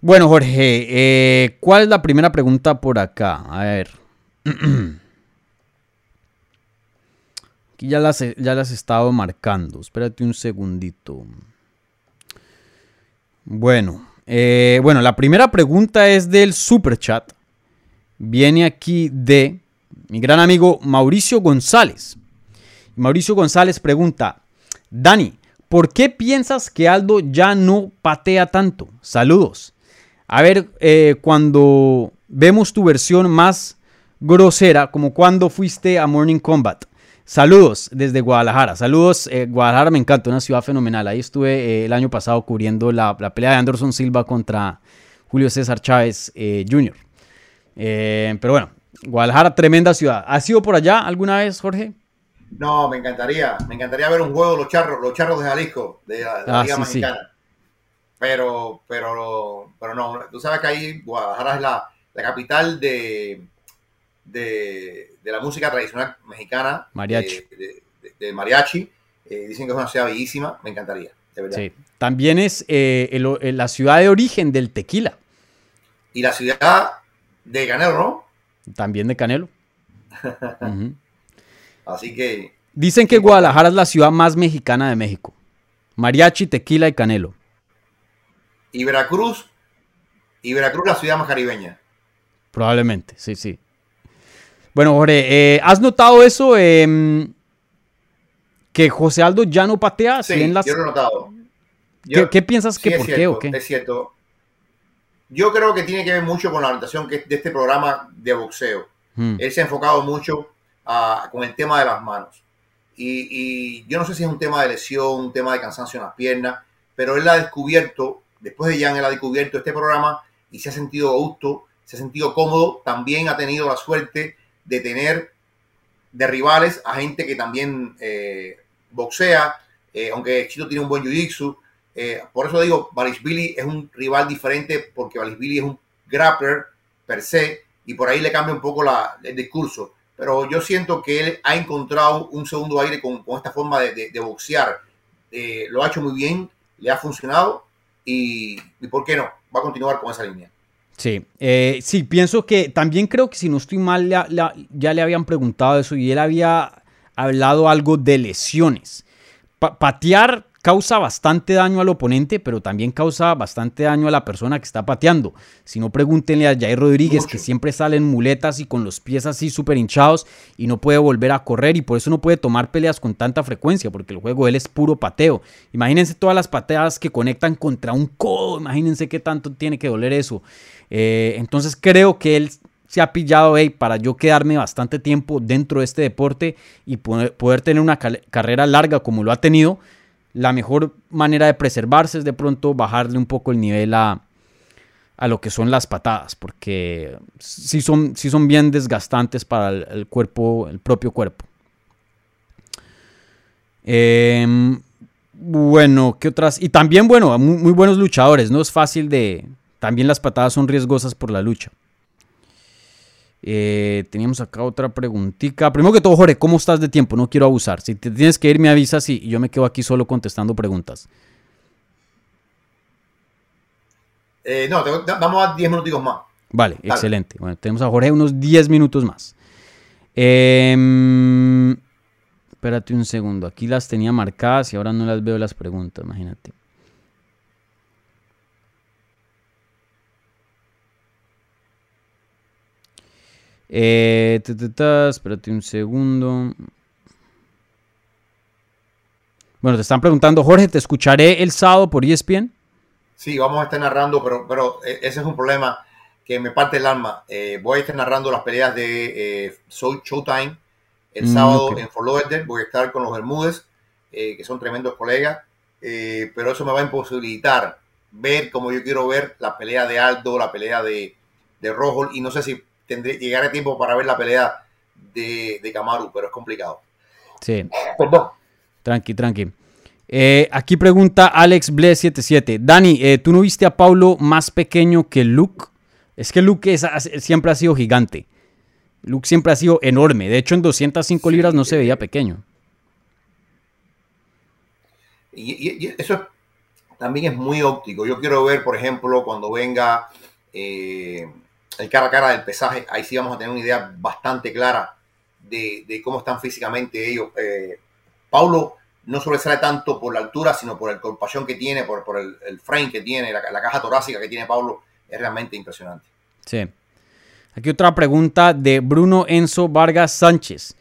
Bueno, Jorge, eh, ¿cuál es la primera pregunta por acá? A ver. *clears throat* Aquí ya las, ya las he estado marcando. Espérate un segundito. Bueno, eh, bueno, la primera pregunta es del super chat. Viene aquí de mi gran amigo Mauricio González. Mauricio González pregunta, Dani, ¿por qué piensas que Aldo ya no patea tanto? Saludos. A ver, eh, cuando vemos tu versión más grosera, como cuando fuiste a Morning Combat. Saludos desde Guadalajara. Saludos, eh, Guadalajara me encanta, una ciudad fenomenal. Ahí estuve eh, el año pasado cubriendo la, pelea de Anderson Silva contra Julio César Chávez eh, Jr. pero bueno, Guadalajara, tremenda ciudad. ¿Has ido por allá alguna vez, Jorge? No, me encantaría. Me encantaría ver un juego de los charros, los charros de Jalisco, de la, ah, Liga Mexicana. Pero, pero, pero no, tú sabes que ahí Guadalajara es la, la capital de, de de la música tradicional mexicana. Mariachi. De, mariachi. Eh, dicen que es una ciudad bellísima, me encantaría, de verdad. Sí. También es eh, la ciudad de origen del tequila. Y la ciudad de Canelo, ¿no? También de Canelo. *laughs* Así que... Dicen que Guadalajara es la ciudad más mexicana de México. Mariachi, tequila y Canelo. Y Veracruz, y Veracruz la ciudad más caribeña. Probablemente, sí, sí. Bueno, Jorge, eh, ¿has notado eso? Em, que José Aldo ya no patea. Sí, yo lo he notado. ¿Qué, piensas que por qué o qué? Es cierto. Yo creo que tiene que ver mucho con la orientación de este programa de boxeo. Hmm. Él se ha enfocado mucho con el tema de las manos. Y, y, yo no sé si es un tema de lesión, un tema de cansancio en las piernas, pero él ha descubierto, después de Jan, él ha descubierto este programa y se ha sentido gusto, se ha sentido cómodo. También ha tenido la suerte de tener de rivales a gente que también eh, boxea, eh, aunque Chito tiene un buen jiu-jitsu. Eh, por eso digo, Billy es un rival diferente porque Billy es un grappler per se y por ahí le cambia un poco la, el discurso. Pero yo siento que él ha encontrado un segundo aire con, con esta forma de, de, boxear. lo ha hecho muy bien, le ha funcionado y, y, ¿por qué no? Va a continuar con esa línea. Sí, eh, sí, pienso que también creo que si no estoy mal, ya le habían preguntado eso y él había hablado algo de lesiones. patear causa bastante daño al oponente, pero también causa bastante daño a la persona que está pateando. Si no, pregúntenle a Jair Rodríguez, que siempre sale en muletas y con los pies así súper hinchados y no puede volver a correr y por eso no puede tomar peleas con tanta frecuencia, porque el juego de él es puro pateo. Imagínense todas las pateadas que conectan contra un codo, imagínense qué tanto tiene que doler eso. Eh, entonces creo que él se ha pillado hey, para yo quedarme bastante tiempo dentro de este deporte y poder, tener una carrera larga como lo ha tenido. La mejor manera de preservarse es de pronto bajarle un poco el nivel a, a lo que son las patadas, porque sí son, sí son bien desgastantes para el, cuerpo, el propio cuerpo. Em, bueno, ¿qué otras? Y también, bueno, muy, buenos luchadores, no es fácil de, también las patadas son riesgosas por la lucha. Eh, teníamos acá otra preguntita. Primero que todo, Jorge, ¿cómo estás de tiempo? No quiero abusar. Si te tienes que ir, me avisas y yo me quedo aquí solo contestando preguntas. Eh, no, vamos a 10 minutos más. Vale, excelente. Bueno, tenemos a Jorge unos 10 minutos más. Em, espérate un segundo. Aquí las tenía marcadas y ahora no las veo las preguntas, imagínate. Eh, espérate un segundo. Bueno, te están preguntando, Jorge, ¿te escucharé el sábado por ESPN? Sí, vamos a estar narrando, pero, pero eh, ese es un problema que me parte el alma. Eh, voy a estar narrando las peleas de eh, Showtime el mm, sábado en Fort Lauderdale. Voy a estar con los Bermúdez, que son tremendos colegas, pero eso me va a imposibilitar ver como yo quiero ver la pelea de Aldo, la pelea de, de Rojo, y no sé si tendré, llegaré tiempo para ver la pelea de, de Kamaru, pero es complicado. Sí. Perdón. Tranqui, tranqui. Eh, aquí pregunta Alex Ble77. Dani, eh, ¿tú no viste a Paulo más pequeño que Luke? Es que Luke siempre ha sido gigante. Luke siempre ha sido enorme. De hecho, en 205 libras no se veía pequeño. Y, eso también es muy óptico. Yo quiero ver, por ejemplo, cuando venga eh, el cara a cara del pesaje, ahí sí vamos a tener una idea bastante clara de, cómo están físicamente ellos. Eh, Paulo no sobresale tanto por la altura, sino por el compasión que tiene, por, el, frame que tiene, la, caja torácica que tiene Paulo, es realmente impresionante. Sí. Aquí otra pregunta de Bruno Enzo Vargas Sánchez.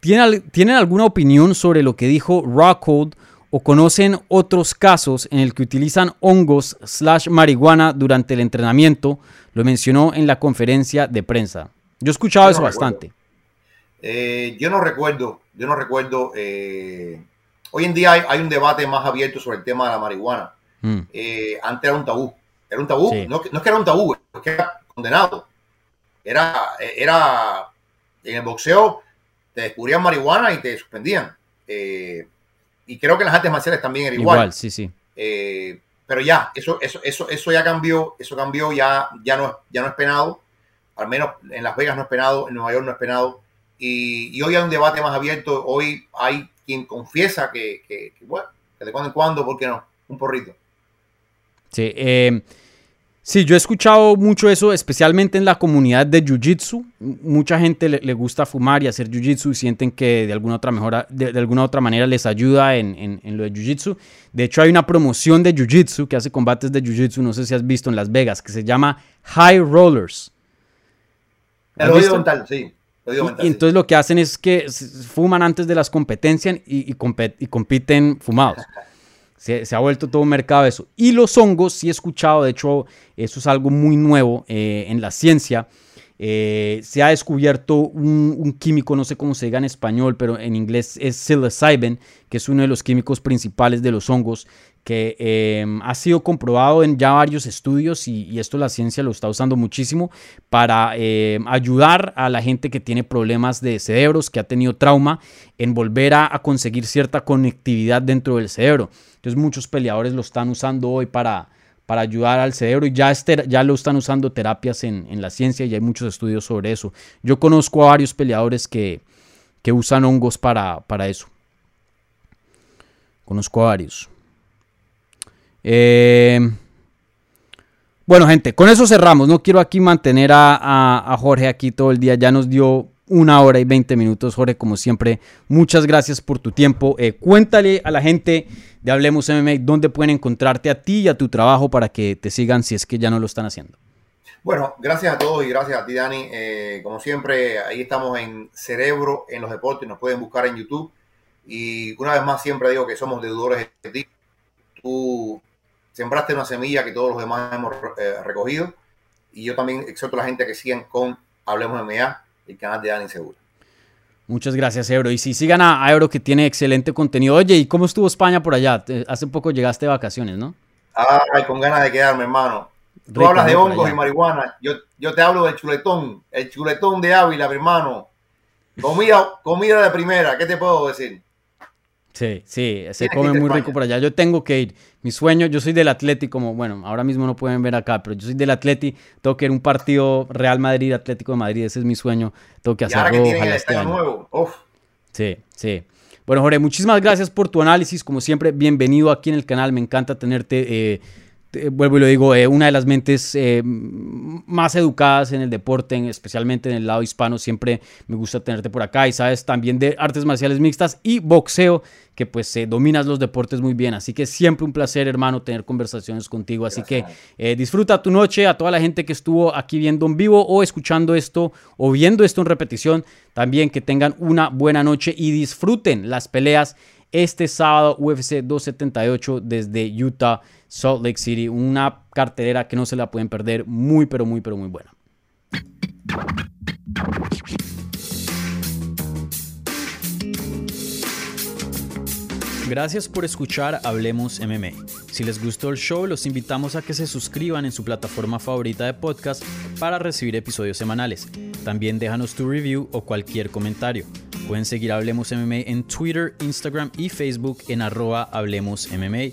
¿Tienen, alguna opinión sobre lo que dijo Rockhold o conocen otros casos en el que utilizan hongos slash marihuana durante el entrenamiento? Lo mencionó en la conferencia de prensa. Yo he escuchado eso bastante. Eh, yo no recuerdo, yo no recuerdo. Eh, hoy en día hay, un debate más abierto sobre el tema de la marihuana. Mm. Eh, antes era un tabú. Era un tabú. No, es que era un tabú, es que era condenado. Era, era en el boxeo, te descubrían marihuana y te suspendían. Y creo que las artes marciales también era igual. Igual, sí, sí pero ya, eso, eso, eso, eso ya cambió, eso cambió, ya, ya, no, ya no es penado, al menos en Las Vegas no es penado, en Nueva York no es penado, y, hoy hay un debate más abierto, hoy hay quien confiesa que, que, bueno, que de cuando en cuando, ¿por qué no? Un porrito. Sí, eh, Sí, yo he escuchado mucho eso, especialmente en la comunidad de Jiu-Jitsu. Mucha gente le, gusta fumar y hacer Jiu-Jitsu y sienten que de alguna otra, mejora, de, alguna otra manera les ayuda en, lo de Jiu-Jitsu. De hecho, hay una promoción de Jiu-Jitsu que hace combates de Jiu-Jitsu, no sé si has visto en Las Vegas, que se llama High Rollers. El oído mental, sí. y, entonces lo que hacen es que fuman antes de las competencias y, y compiten fumados. *laughs* Se, ha vuelto todo un mercado eso. Y los hongos, sí he escuchado, de hecho, eso es algo muy nuevo eh, en la ciencia. Eh, se ha descubierto un, químico, no sé cómo se diga en español, pero en inglés es psilocybin, que es uno de los químicos principales de los hongos, que em, ha sido comprobado en ya varios estudios y, esto la ciencia lo está usando muchísimo para em, ayudar a la gente que tiene problemas de cerebros, que ha tenido trauma, en volver a, conseguir cierta conectividad dentro del cerebro. Entonces muchos peleadores lo están usando hoy para para ayudar al cerebro y ya, ya lo están usando terapias en, la ciencia y hay muchos estudios sobre eso. Yo conozco a varios peleadores que, usan hongos para, para, eso. Conozco a varios. Eh, bueno, gente, con eso cerramos. No quiero aquí mantener a, Jorge aquí todo el día. Ya nos dio una hora y 20 minutos, Jorge, como siempre. Muchas gracias por tu tiempo. Eh, cuéntale a la gente de Hablemos MMA dónde pueden encontrarte a ti y a tu trabajo para que te sigan si es que ya no lo están haciendo. Bueno, gracias a todos y gracias a ti, Dani. Eh, como siempre, ahí estamos en Cerebro en los Deportes. Nos pueden buscar en YouTube. Y una vez más, siempre digo que somos deudores de ti. Tú sembraste una semilla que todos los demás hemos eh, recogido. Y yo también exhorto a la gente a que sigan con Hablemos MMA el canal de Dani Seguro. Muchas gracias, Ebro. Y si sigan a, Ebro, que tiene excelente contenido. Oye, ¿y cómo estuvo España por allá? Hace poco llegaste de vacaciones, ¿no? Ay, con ganas de quedarme, hermano. Tú hablas de hongos y marihuana. Yo, yo te hablo del chuletón. El chuletón de Ávila, mi hermano. Comida, comida de primera. ¿Qué te puedo decir? Sí, sí, se come muy rico por allá. Yo tengo que ir. Mi sueño, yo soy del Atlético, como bueno, ahora mismo no pueden ver acá, pero yo soy del Atlético. Tengo que ir a un partido Real Madrid, Atlético de Madrid. Ese es mi sueño. Tengo que hacerlo. este nuevo. Sí, sí. Bueno, Jorge, muchísimas gracias por tu análisis. Como siempre, bienvenido aquí en el canal. Me encanta tenerte. Eh, vuelvo y lo digo, eh, una de las mentes eh, más educadas en el deporte, especialmente en el lado hispano. Siempre me gusta tenerte por acá y sabes también de artes marciales mixtas y boxeo, que pues eh, dominas los deportes muy bien. Así que siempre un placer, hermano, tener conversaciones contigo. Así que disfruta tu noche a toda la gente que estuvo aquí viendo en vivo o escuchando esto o viendo esto en repetición. También que tengan una buena noche y disfruten las peleas este sábado UFC 278 desde Utah, Salt Lake City. Una cartelera que no se la pueden perder. Muy, pero muy, pero muy buena. Gracias por escuchar Hablemos MMA. Si les gustó el show, los invitamos a que se suscriban en su plataforma favorita de podcast para recibir episodios semanales. También déjanos tu review o cualquier comentario. Pueden seguir Hablemos MMA en Twitter, Instagram y Facebook en arroba Hablemos MMA.